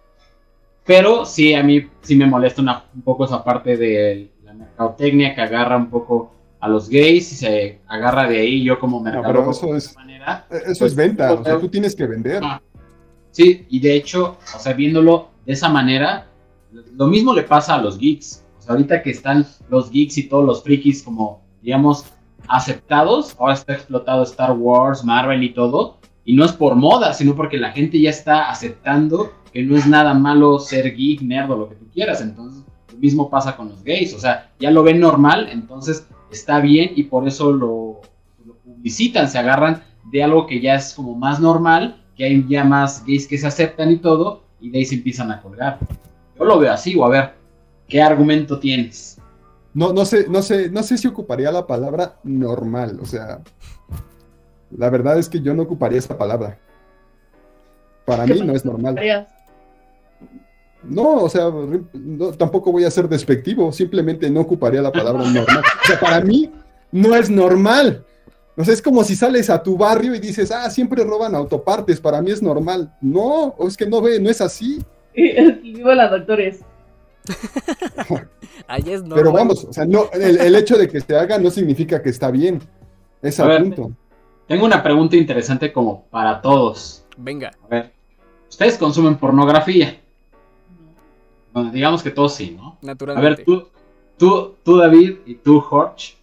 pero sí a mí sí me molesta una- un poco esa parte de la mercadotecnia que agarra un poco a los gays y se agarra de ahí yo como pero mercadólogo eso de es- manera. Eso Pues, es venta, o sea, tú tienes que vender. Ah, Sí, y de hecho, o sea, viéndolo de esa manera, lo mismo le pasa a los geeks. Ahorita que están los geeks y todos los frikis como, digamos, aceptados, ahora está explotado Star Wars, Marvel y todo, y no es por moda, sino porque la gente ya está aceptando que no es nada malo ser geek, nerd o lo que tú quieras. Entonces, lo mismo pasa con los gays, o sea, ya lo ven normal, entonces está bien y por eso lo, lo publicitan, se agarran de algo que ya es como más normal, que hay ya más gays que se aceptan y todo, y de ahí se empiezan a colgar. Yo lo veo así, o a ver, ¿qué argumento tienes? No, no sé, no sé, no sé si ocuparía la palabra normal, o sea, la verdad es que yo no ocuparía esa palabra. Para ¿Qué mí no es normal. No, o sea, no, tampoco voy a ser despectivo, simplemente no ocuparía la palabra normal. O sea, para mí no es normal. O sea, es como si sales a tu barrio y dices, ah, siempre roban autopartes, para mí es normal. No, o es que no ve, no es así. Vivo la doctores. Ahí es normal. Pero vamos, o sea, no, el, el hecho de que se haga no significa que está bien. Es A al ver. punto. Tengo una pregunta interesante como para todos. Venga, A ver, ¿ustedes consumen pornografía? Bueno, digamos que todos sí, ¿no? A naturalmente. ver, tú, tú, tú David y tú, Jorge,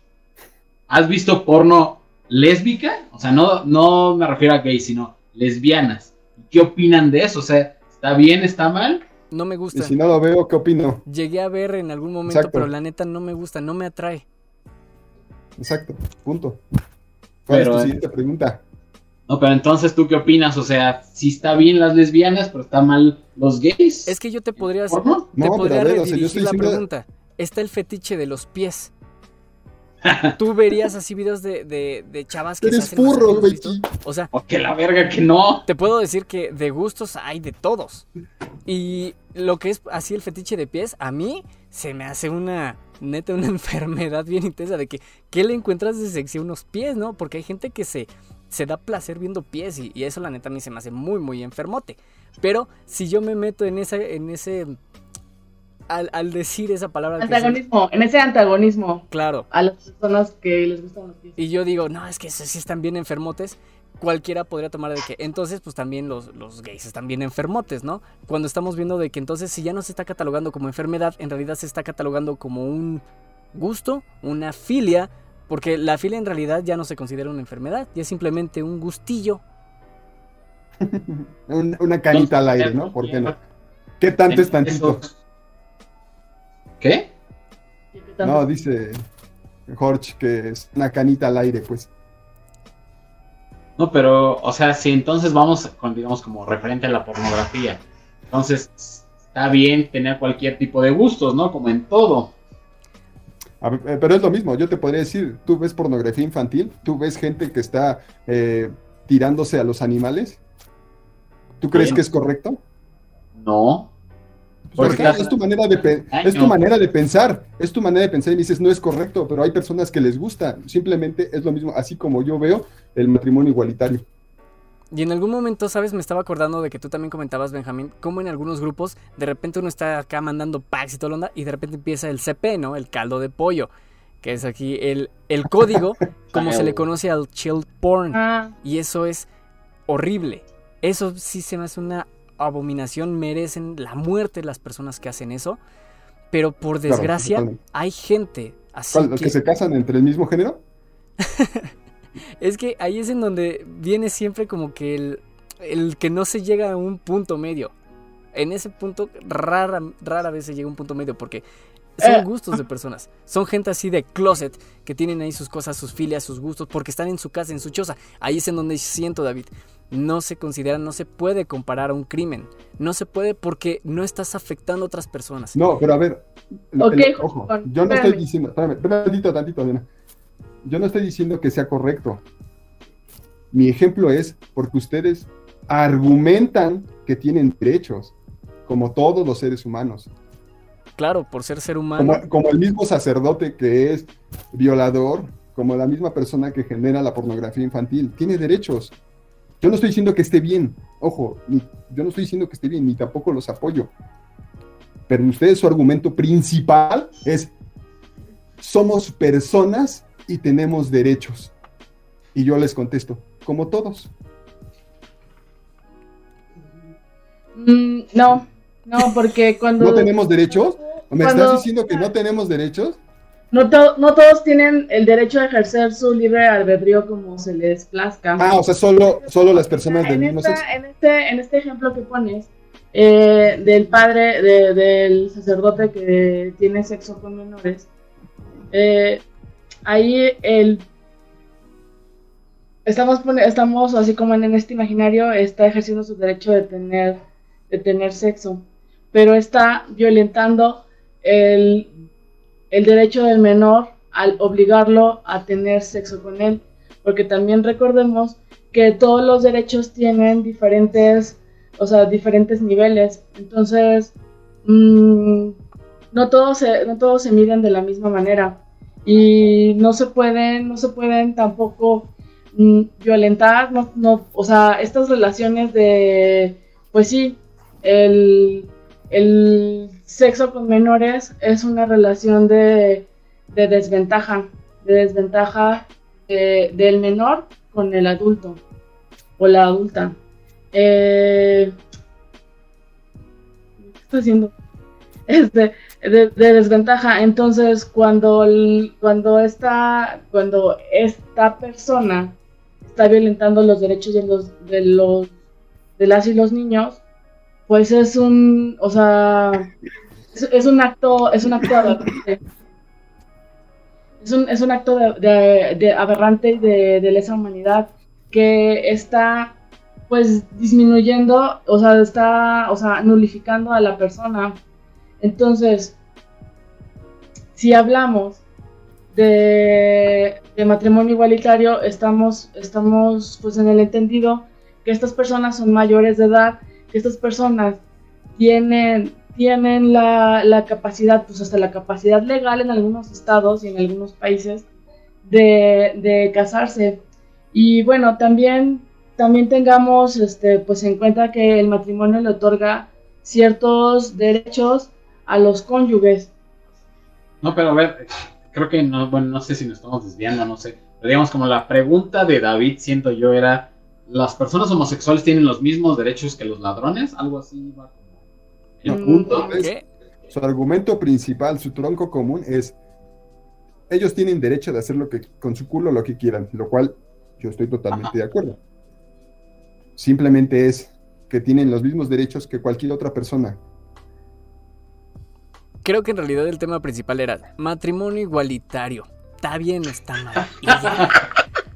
¿has visto porno lésbica? O sea, no, no me refiero a gays, sino lesbianas. ¿Qué opinan de eso? O sea, ¿está bien, está mal? No me Y gusta. si no lo veo, ¿qué opino? Llegué a ver en algún momento, Exacto. pero la neta no me gusta, no me atrae. Exacto, punto. ¿Cuál Pero, es tu siguiente pregunta? No, pero entonces, ¿tú qué opinas? O sea, sí está bien las lesbianas, pero está mal los gays. Es que yo te podría, te ¿Porno? No, pero podría a ver, o sea, yo redirigir estoy la diciendo- pregunta. Está el fetiche de los pies. Tú verías así videos de, de, de chavas que se Eres hacen furro, masajes, ¿has güey. O sea, O que la verga que no. te puedo decir que de gustos hay de todos. Y lo que es así el fetiche de pies, a mí se me hace una, neta, una enfermedad bien intensa de que, ¿qué le encuentras de sexy a unos pies, no? Porque hay gente que se, se da placer viendo pies y, y eso la neta a mí se me hace muy, muy enfermote. Pero si yo me meto en, esa, en ese, al, al decir esa palabra... que se- Antagonismo, en ese antagonismo claro. a las personas que les gustan los pies. Y yo digo, no, es que esos sí están bien enfermotes. Cualquiera podría tomar de que entonces, pues también los, los gays están bien enfermotes, ¿no? Cuando estamos viendo de que entonces, si ya no se está catalogando como enfermedad, en realidad se está catalogando como un gusto, una filia, porque la filia en realidad ya no se considera una enfermedad, ya es simplemente un gustillo. Un- una canita al aire, ¿no? ¿Por qué no? ¿Qué tanto es tantito? ¿Qué? No, dice Jorge que es una canita al aire, pues. No, pero, o sea, si entonces vamos con, digamos, como referente a la pornografía, entonces está bien tener cualquier tipo de gustos, ¿no? Como en todo. A ver, eh, pero es lo mismo, yo te podría decir, tú ves pornografía infantil, tú ves gente que está eh, tirándose a los animales. ¿Tú crees que es correcto? No. Pues, Porque es tu manera de es tu no. manera de pensar, es tu manera de pensar y me dices no es correcto, pero hay personas que les gusta, simplemente es lo mismo, así como yo veo el matrimonio igualitario. Y en algún momento, ¿sabes? Me estaba acordando de que tú también comentabas, Benjamín, cómo en algunos grupos de repente uno está acá mandando packs y toda la onda y de repente empieza el CP, ¿no? El caldo de pollo, que es aquí el, el código, como se le conoce al child porn. Ah, Y eso es horrible. Eso sí se me hace una abominación, merecen la muerte las personas que hacen eso. Pero por desgracia, hay gente así ¿Cuál, ¿Los que... que se casan entre el mismo género? Es que ahí es en donde viene siempre como que el, el que no se llega a un punto medio. En ese punto rara, rara vez se llega a un punto medio porque son Eh. gustos de personas. Son gente así de closet que tienen ahí sus cosas, sus filias, sus gustos, porque están en su casa, en su choza. Ahí es en donde siento, David. No se considera, no se puede comparar a un crimen. No se puede porque no estás afectando a otras personas. No, pero a ver, el- ojo, yo no estoy diciendo, espérame tantito, tantito, Diana. Yo no estoy diciendo que sea correcto. Mi ejemplo es porque ustedes argumentan que tienen derechos, como todos los seres humanos. Claro, por ser ser humano. Como, como el mismo sacerdote que es violador, como la misma persona que genera la pornografía infantil, tiene derechos. Yo no estoy diciendo que esté bien, ojo, ni- yo no estoy diciendo que esté bien, ni tampoco los apoyo. Pero ustedes su argumento principal es, somos personas y tenemos derechos. Y yo les contesto, como todos. mm, no, no, porque cuando... ¿No tenemos derechos? ¿Me Cuando- estás diciendo que no tenemos derechos? No, to- no todos tienen el derecho a ejercer su libre albedrío como se les plazca. Ah, o sea, solo, solo las personas del mismo sexo. en, este, en este ejemplo que pones, eh, del padre, de- del sacerdote que tiene sexo con menores, eh, ahí el... Estamos, estamos así como en este imaginario, está ejerciendo su derecho de tener, de tener sexo, pero está violentando el, el derecho del menor al obligarlo a tener sexo con él, porque también recordemos que todos los derechos tienen diferentes, o sea, diferentes niveles. Entonces, mm, no todos se, no todos se miden de la misma manera y no se pueden, no se pueden tampoco mm, violentar, no, no, o sea, estas relaciones de, pues sí, el, el sexo con menores es una relación de, de desventaja, de desventaja eh, del menor con el adulto o la adulta. Eh, ¿Qué está haciendo? De, de desventaja. Entonces, cuando, cuando, esta, cuando esta persona está violentando los derechos de los, de los de las y los niños, pues es un, o sea, es, un acto, es un acto aberrante. Es un, es un acto de, aberrante de, de lesa humanidad que está pues disminuyendo, o sea, está, o sea, nulificando a la persona. Entonces, si hablamos de, de matrimonio igualitario, estamos, estamos pues en el entendido que estas personas son mayores de edad, que estas personas tienen, tienen la, la capacidad, pues hasta la capacidad legal en algunos estados y en algunos países de, de casarse. Y bueno, también, también tengamos este, pues en cuenta que el matrimonio le otorga ciertos derechos a los cónyuges. No, pero a ver, creo que no, bueno, no sé si nos estamos desviando, no sé. Digamos, como la pregunta de David, siento yo, era: ¿las personas homosexuales tienen los mismos derechos que los ladrones? Algo así va como. El Mm, punto. Es- ¿Qué? Su argumento principal, su tronco común es, ellos tienen derecho de hacer lo que, con su culo lo que quieran, lo cual yo estoy totalmente Ajá. de acuerdo. Simplemente es que tienen los mismos derechos que cualquier otra persona. Creo que en realidad el tema principal era matrimonio igualitario. ¿Está bien o está mal?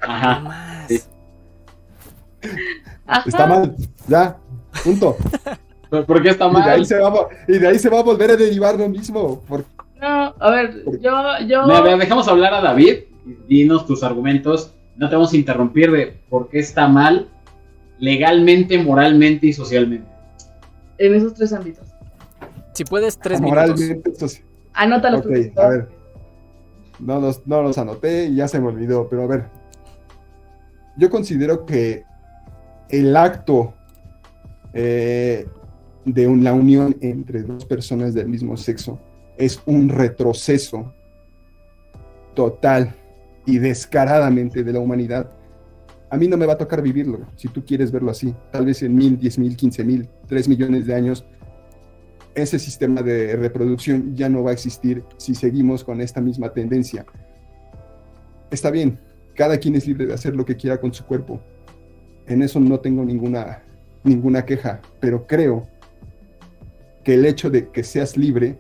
Ajá. Ajá. Está mal, ya, punto. ¿Pero ¿Por qué está Y de, ahí mal? se va, a vo- y de ahí se va a volver a derivar lo mismo. por- No, a ver, yo, yo, Mira, mira, dejamos hablar a David. y Dinos tus argumentos. No te vamos a interrumpir de por qué está mal legalmente, moralmente y socialmente. en esos tres ámbitos. Si puedes, tres minutos. moralmente. sí. Anótalo. Ok, tú. a ver. No los, no los anoté y ya se me olvidó, pero a ver. Yo considero que el acto eh, de la unión entre dos personas del mismo sexo es un retroceso total y descaradamente de la humanidad. A mí no me va a tocar vivirlo, si tú quieres verlo así. Tal vez en mil, diez mil, quince mil, tres millones de años ese sistema de reproducción ya no va a existir si seguimos con esta misma tendencia. Está bien, cada quien es libre de hacer lo que quiera con su cuerpo. En eso no tengo ninguna, ninguna queja, pero creo que el hecho de que seas libre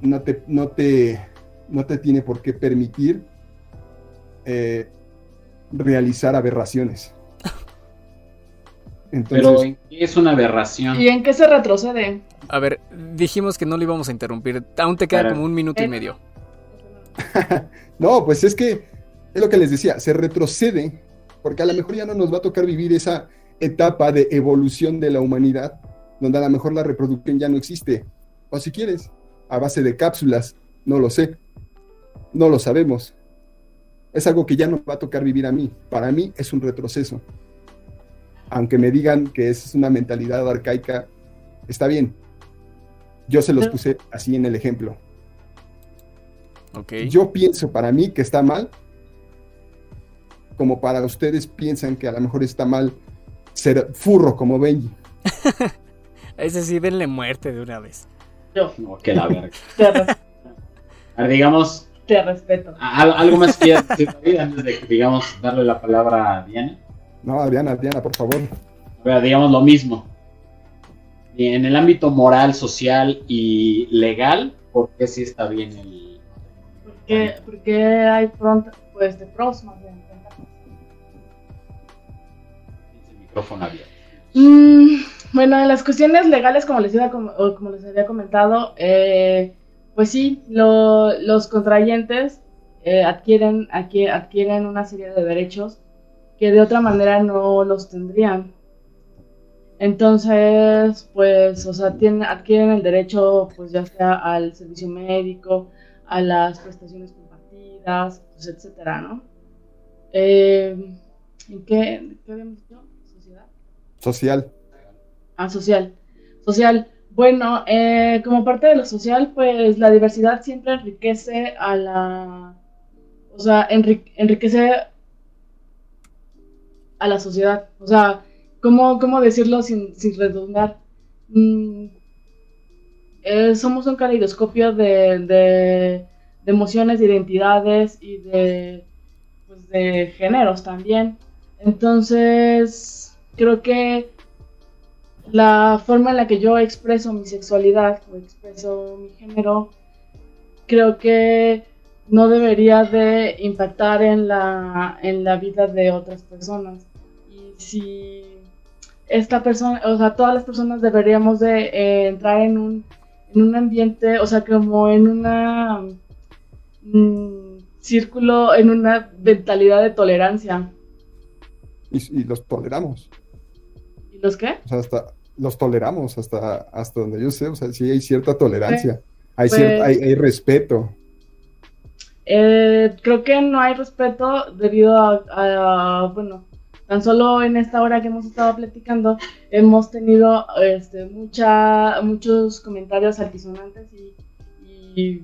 no te, no te, no te tiene por qué permitir eh, realizar aberraciones. Entonces, Pero ¿en qué es una aberración? ¿Y en qué se retrocede? A ver, dijimos que no lo íbamos a interrumpir. Aún te queda Para- como un minuto y Eh. medio. No, pues es que es lo que les decía, se retrocede, porque a lo mejor ya no nos va a tocar vivir esa etapa de evolución de la humanidad, donde a lo mejor la reproducción ya no existe. O si quieres, a base de cápsulas, no lo sé, no lo sabemos. Es algo que ya no va a tocar vivir a mí. Para mí es un retroceso. Aunque me digan que es una mentalidad arcaica, está bien. Yo se los puse así en el ejemplo. Ok. Yo pienso para mí que está mal, como para ustedes piensan que a lo mejor está mal ser furro como Benji. A ese sí, denle muerte de una vez. Yo No, que la verga. te, res- A ver, digamos, te respeto. algo más que decir, David, antes de, digamos, darle la palabra a Diana. No, Adriana, Adriana, por favor. A ver, digamos lo mismo. Y en el ámbito moral, social y legal, ¿por qué sí está bien el Porque, porque hay pronto, pues, de pros más micrófono abierto? Mm, bueno, en las cuestiones legales, como les, iba, como les había comentado, eh, pues sí, lo- los contrayentes eh, adquieren, adquieren, una serie de derechos que de otra manera no los tendrían. Entonces, pues, o sea, tienen, adquieren el derecho, pues, ya sea al servicio médico, a las prestaciones compartidas, pues, etcétera, ¿no? Eh, ¿En qué, qué habíamos. Social. Ah, social. Social. Bueno, eh, como parte de lo social, pues la diversidad siempre enriquece a la, o sea, enri- enriquece a la sociedad. O sea, ¿cómo, cómo decirlo sin, sin redundar? Mm, eh, somos un caleidoscopio de, de, de emociones, de identidades y de, pues, de géneros también. Entonces, creo que la forma en la que yo expreso mi sexualidad o expreso mi género, creo que no debería de impactar en la, en la vida de otras personas. Y si esta persona, o sea, todas las personas deberíamos de eh, entrar en un, en un ambiente, o sea, como en una mm, círculo, en una mentalidad de tolerancia. Y, y los toleramos. ¿Y los qué? O sea, hasta los toleramos hasta, hasta donde yo sé. O sea, sí hay cierta tolerancia. Hay, Pues- cier- hay, hay respeto. Eh, creo que no hay respeto debido a, a- bueno, tan solo en esta hora que hemos estado platicando, hemos tenido este, mucha, muchos comentarios altisonantes y, y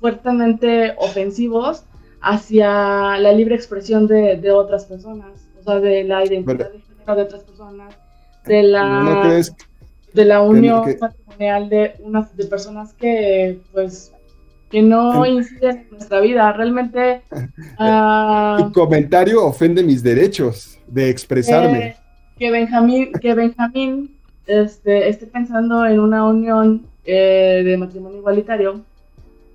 fuertemente ofensivos hacia la libre expresión de, de otras personas, o sea, de la identidad de género de otras personas, de la ¿No crees de la unión que- matrimonial de unas de personas que pues que no inciden en nuestra vida realmente ah, tu comentario ofende mis derechos de expresarme? eh, que Benjamín que Benjamín este, esté pensando en una unión eh, de matrimonio igualitario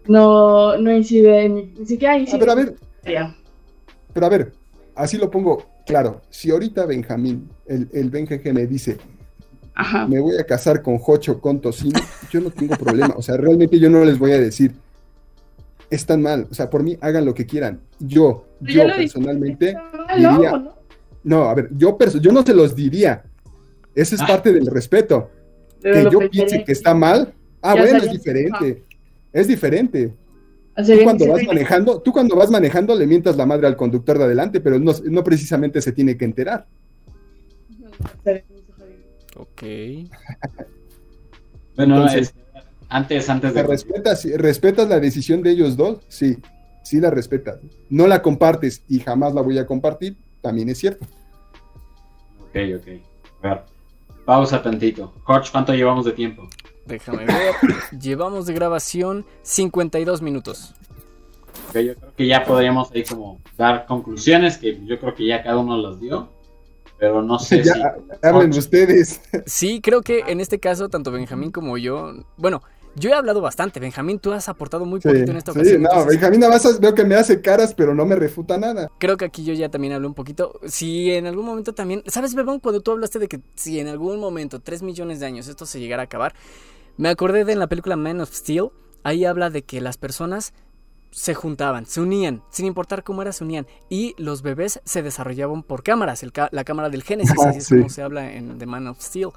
no no incide ni, ni siquiera incide ver, a ver, pero a ver, así lo pongo claro. Si ahorita Benjamín, el, el BenGG me dice, Ajá. me voy a casar con Jocho, con Tocino, yo no tengo problema. O sea, realmente yo no les voy a decir, están mal. O sea, por mí hagan lo que quieran. Yo, yo dijiste, personalmente, diría- ¿no? a ver, yo, yo no se los diría. Esa es Ah. parte del respeto. Pero Que yo piense que está mal, ah, Ya bueno, es diferente. Es diferente. Tú cuando vas manejando, tú cuando vas manejando le mientas la madre al conductor de adelante, pero no, no precisamente se tiene que enterar. Ok. Bueno, Entonces- este, antes, antes ¿La de... respetas, ¿Respetas la decisión de ellos dos? Sí, sí la respetas. No la compartes y jamás la voy a compartir, también es cierto. Ok, ok. A ver, pausa tantito. Jorge, ¿cuánto llevamos de tiempo? Déjame ver. Llevamos de grabación 52 minutos. Yo creo que ya podríamos ahí como dar conclusiones, que yo creo que ya cada uno las dio, pero no sé Ya, si... hablen ustedes. Sí, creo que en este caso, tanto Benjamín como yo. Bueno, yo he hablado bastante. Benjamín, tú has aportado muy Sí, poquito en esta sí, ocasión. no, entonces Benjamín nada más veo que me hace caras, pero no me refuta nada. Creo que aquí yo ya también hablé un poquito. Si en algún momento también. ¿Sabes, Bebón? Cuando tú hablaste de que si en algún momento, 3 millones de años, esto se llegara a acabar. Me acordé de en la película Man of Steel. Ahí habla de que las personas se juntaban, se unían, sin importar cómo era, se unían. Y los bebés se desarrollaban por cámaras, el ca- la cámara del Génesis, Ah, así es sí. como se habla en The Man of Steel.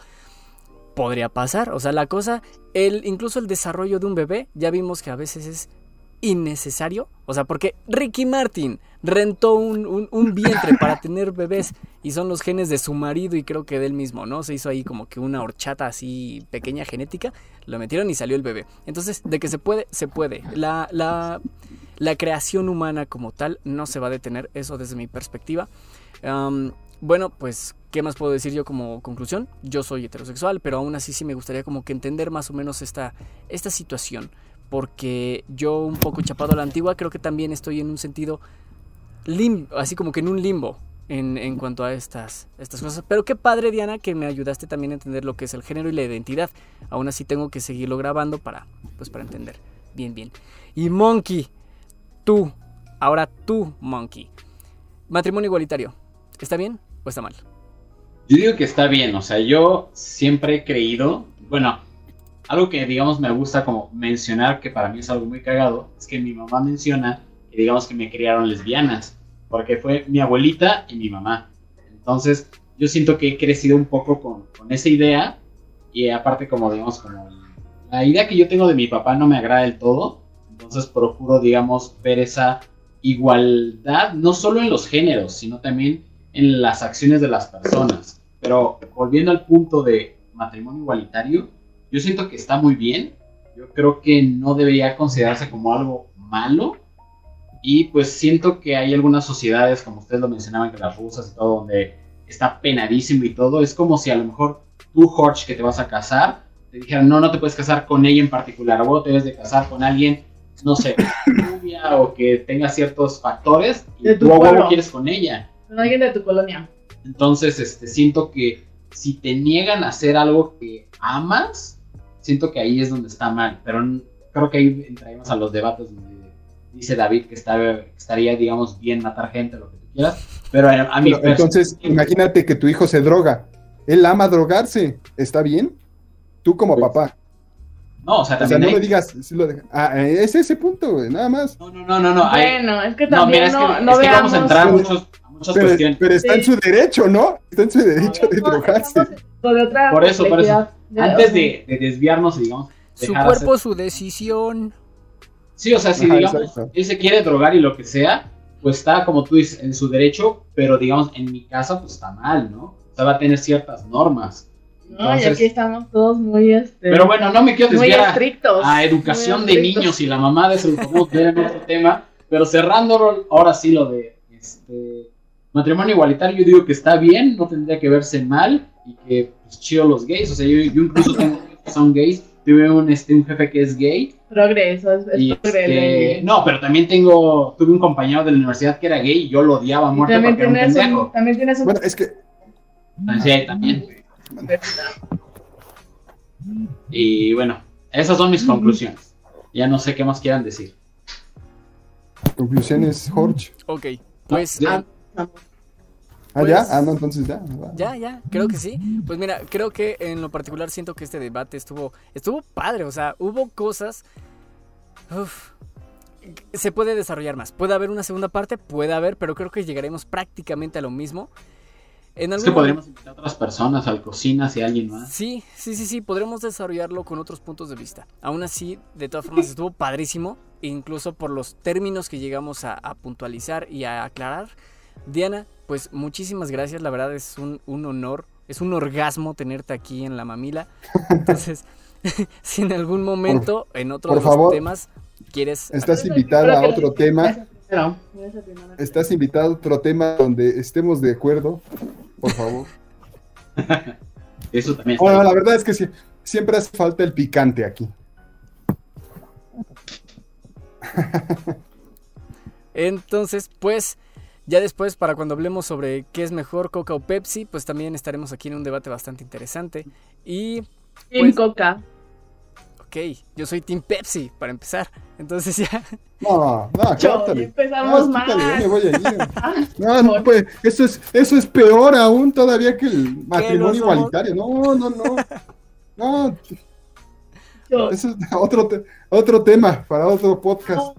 Podría pasar, o sea, la cosa, el, incluso el desarrollo de un bebé, ya vimos que a veces es innecesario. O sea, porque Ricky Martin rentó un, un- vientre para tener bebés y son los genes de su marido y creo que de él mismo, ¿no? Se hizo ahí como que una horchata así pequeña genética, lo metieron y salió el bebé. Entonces, de que se puede, se puede. La, la, la creación humana como tal no se va a detener, eso desde mi perspectiva. Bueno, pues, ¿qué más puedo decir yo como conclusión? Yo soy heterosexual, pero aún así sí me gustaría como que entender más o menos esta, esta situación. Porque yo un poco chapado a la antigua, creo que también estoy en un sentido así como que en un limbo en, en cuanto a estas, estas cosas. Pero qué padre, Diana, que me ayudaste también a entender lo que es el género y la identidad. Aún así tengo que seguirlo grabando para, pues, para entender. Bien, bien. Y Monkey, tú, ahora tú, Monkey. Matrimonio igualitario. ¿Está bien o está mal? Yo digo que está bien, o sea, yo siempre he creído, bueno, algo que digamos me gusta como mencionar, que para mí es algo muy cagado, es que mi mamá menciona que digamos que me criaron lesbianas, porque fue mi abuelita y mi mamá. Entonces, yo siento que he crecido un poco con, con esa idea y aparte como digamos como la idea que yo tengo de mi papá no me agrada del todo, entonces procuro digamos ver esa igualdad no solo en los géneros, sino también en las acciones de las personas. Pero volviendo al punto de matrimonio igualitario, yo siento que está muy bien. Yo creo que no debería considerarse como algo malo. Y pues siento que hay algunas sociedades, como ustedes lo mencionaban, que las rusas y todo, donde está penadísimo y todo. Es como si a lo mejor tú, Jorge, que te vas a casar, te dijeran, no, no te puedes casar con ella en particular, o te debes de casar con alguien, no sé, rubia o que tenga ciertos factores, y De tu tú a quieres con ella. Con alguien de tu colonia. Entonces, este, siento que si te niegan a hacer algo que amas, siento que ahí es donde está mal. Pero creo que ahí entraríamos a los debates dice David que, está, que estaría, digamos, bien matar gente, lo que tú quieras. Pero a, a mí, Pero, entonces, imagínate que tu hijo se droga. Él ama drogarse. ¿Está bien? Tú como Pues, papá. no, o sea, O sea, también no hay- me digas. lo Ah, es ese punto, güey, nada más. No, no, no, no, no. hay- Bueno, es que no, también mira, es que, no, no es que veamos. vamos a entrar a, muchos, a muchas Pero, cuestiones. pero está en su derecho, ¿no? Está en su derecho de No, drogarse. Por eso, por eso. Antes de, de desviarnos y, digamos, Su cuerpo, hacer- su decisión. Sí, o sea, si Ajá, digamos, exacto. él se quiere drogar y lo que sea, pues está, como tú dices, en su derecho, pero digamos, en mi casa, pues está mal, ¿no? O sea, va a tener ciertas normas. No, y Entonces, aquí estamos todos muy, este, pero bueno, no me quiero muy desviar a- estrictos. a, educación muy de niños y la mamá de eso otro tema, pero cerrando ahora sí lo de este matrimonio igualitario, yo digo que está bien, no tendría que verse mal y que pues chido los gays, o sea, yo, yo incluso tengo que son gays, tuve un, este, un jefe que es gay Progreso, es, es y este, no, pero también tengo, tuve un compañero de la universidad que era gay y yo lo odiaba a muerte también porque era un tienes un, pendejo. también tienes un Bueno, es que. Sí, también. Y bueno, esas son mis conclusiones. Ya no sé qué más quieran decir. Conclusiones, Jorge. Ok, pues ya. Ah, Ah, ya. Pues- Ah, no, entonces ya. va. ya, ya, creo que sí. Pues mira, creo que en lo particular siento que este debate estuvo, estuvo padre. O sea, hubo cosas. uf, se puede desarrollar más. Puede haber una segunda parte, puede haber, pero creo que llegaremos prácticamente a lo mismo. En Es que momento- podríamos invitar a otras personas al cocina si alguien más. Sí, sí, sí, sí, podremos desarrollarlo con otros puntos de vista. Aún así, de todas formas, estuvo padrísimo, incluso por los términos que llegamos a, a puntualizar y a aclarar. Diana, pues muchísimas gracias, la verdad es un, un honor, es un orgasmo tenerte aquí en la mamila. Entonces, si en algún momento, en otro por de los favor. temas, quieres... Estás invitada a otro tema. primero. Estás invitada a otro tema donde estemos de acuerdo. Por favor. Eso también. Bueno, la verdad es que sí, siempre hace falta el picante aquí. Entonces, pues, ya después, para cuando hablemos sobre qué es mejor, Coca o Pepsi, pues también estaremos aquí en un debate bastante interesante. Y Team Pues- Coca. Ok, yo soy Team Pepsi, para empezar. Entonces ya. No, no, Yo, córtale. empezamos No, mal. quítale, ya me voy a ir. No, no, pues, eso es, eso es peor aún todavía que el matrimonio igualitario. No, no, no. No, Yo, eso es otro, te- otro tema para otro podcast.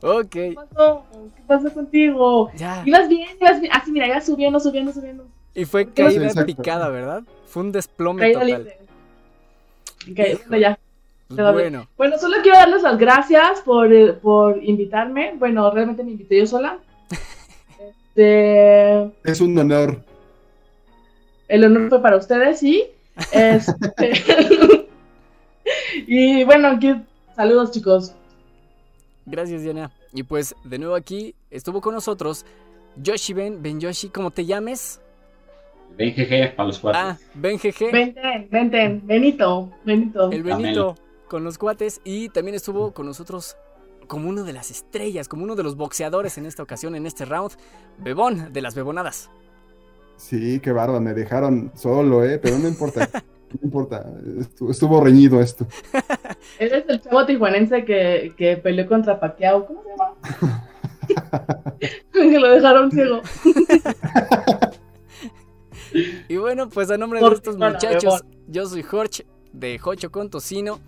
Ok, ¿Qué pasó? ¿Qué pasó contigo? ya. Ibas bien, ibas bien. Así, mira, ibas subiendo, subiendo, subiendo. Y fue Sí, caída exacto. picada, ¿verdad? Fue un desplome Caída total. libre. Ok, bueno, ya. Pues Bueno, solo quiero darles las gracias por, eh, por invitarme. Bueno, realmente me invité yo sola. Este, Es un honor. el honor fue para ustedes, sí. Este, y bueno, aquí, saludos chicos. Gracias Diana. Y pues de nuevo aquí estuvo con nosotros Yoshi Ben, Ben Yoshi, como te llames. Ven GG para los cuatro. Ah, Ben GG, Venten, venten, Benito, Benito. el Benito con los cuates. Y también estuvo con nosotros como uno de las estrellas, como uno de los boxeadores en esta ocasión, en este round, Bebón de las Bebonadas. Sí, qué bárbaro, me dejaron solo, ¿eh? Pero no importa. No importa. Estuvo, estuvo reñido esto. Eres el chavo tijuanense que, que peleó contra Pacquiao. ¿Cómo se llama? que lo dejaron ciego. Y bueno, pues a nombre de estos muchachos, yo soy Jorge de Jocho con Tocino.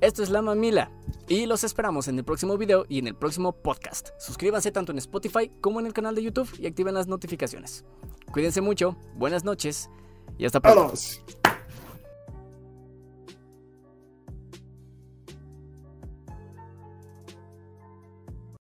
Esto es La Mamila y los esperamos en el próximo video y en el próximo podcast. Suscríbanse tanto en Spotify como en el canal de YouTube y activen las notificaciones. Cuídense mucho, buenas noches y hasta pronto. Vámonos.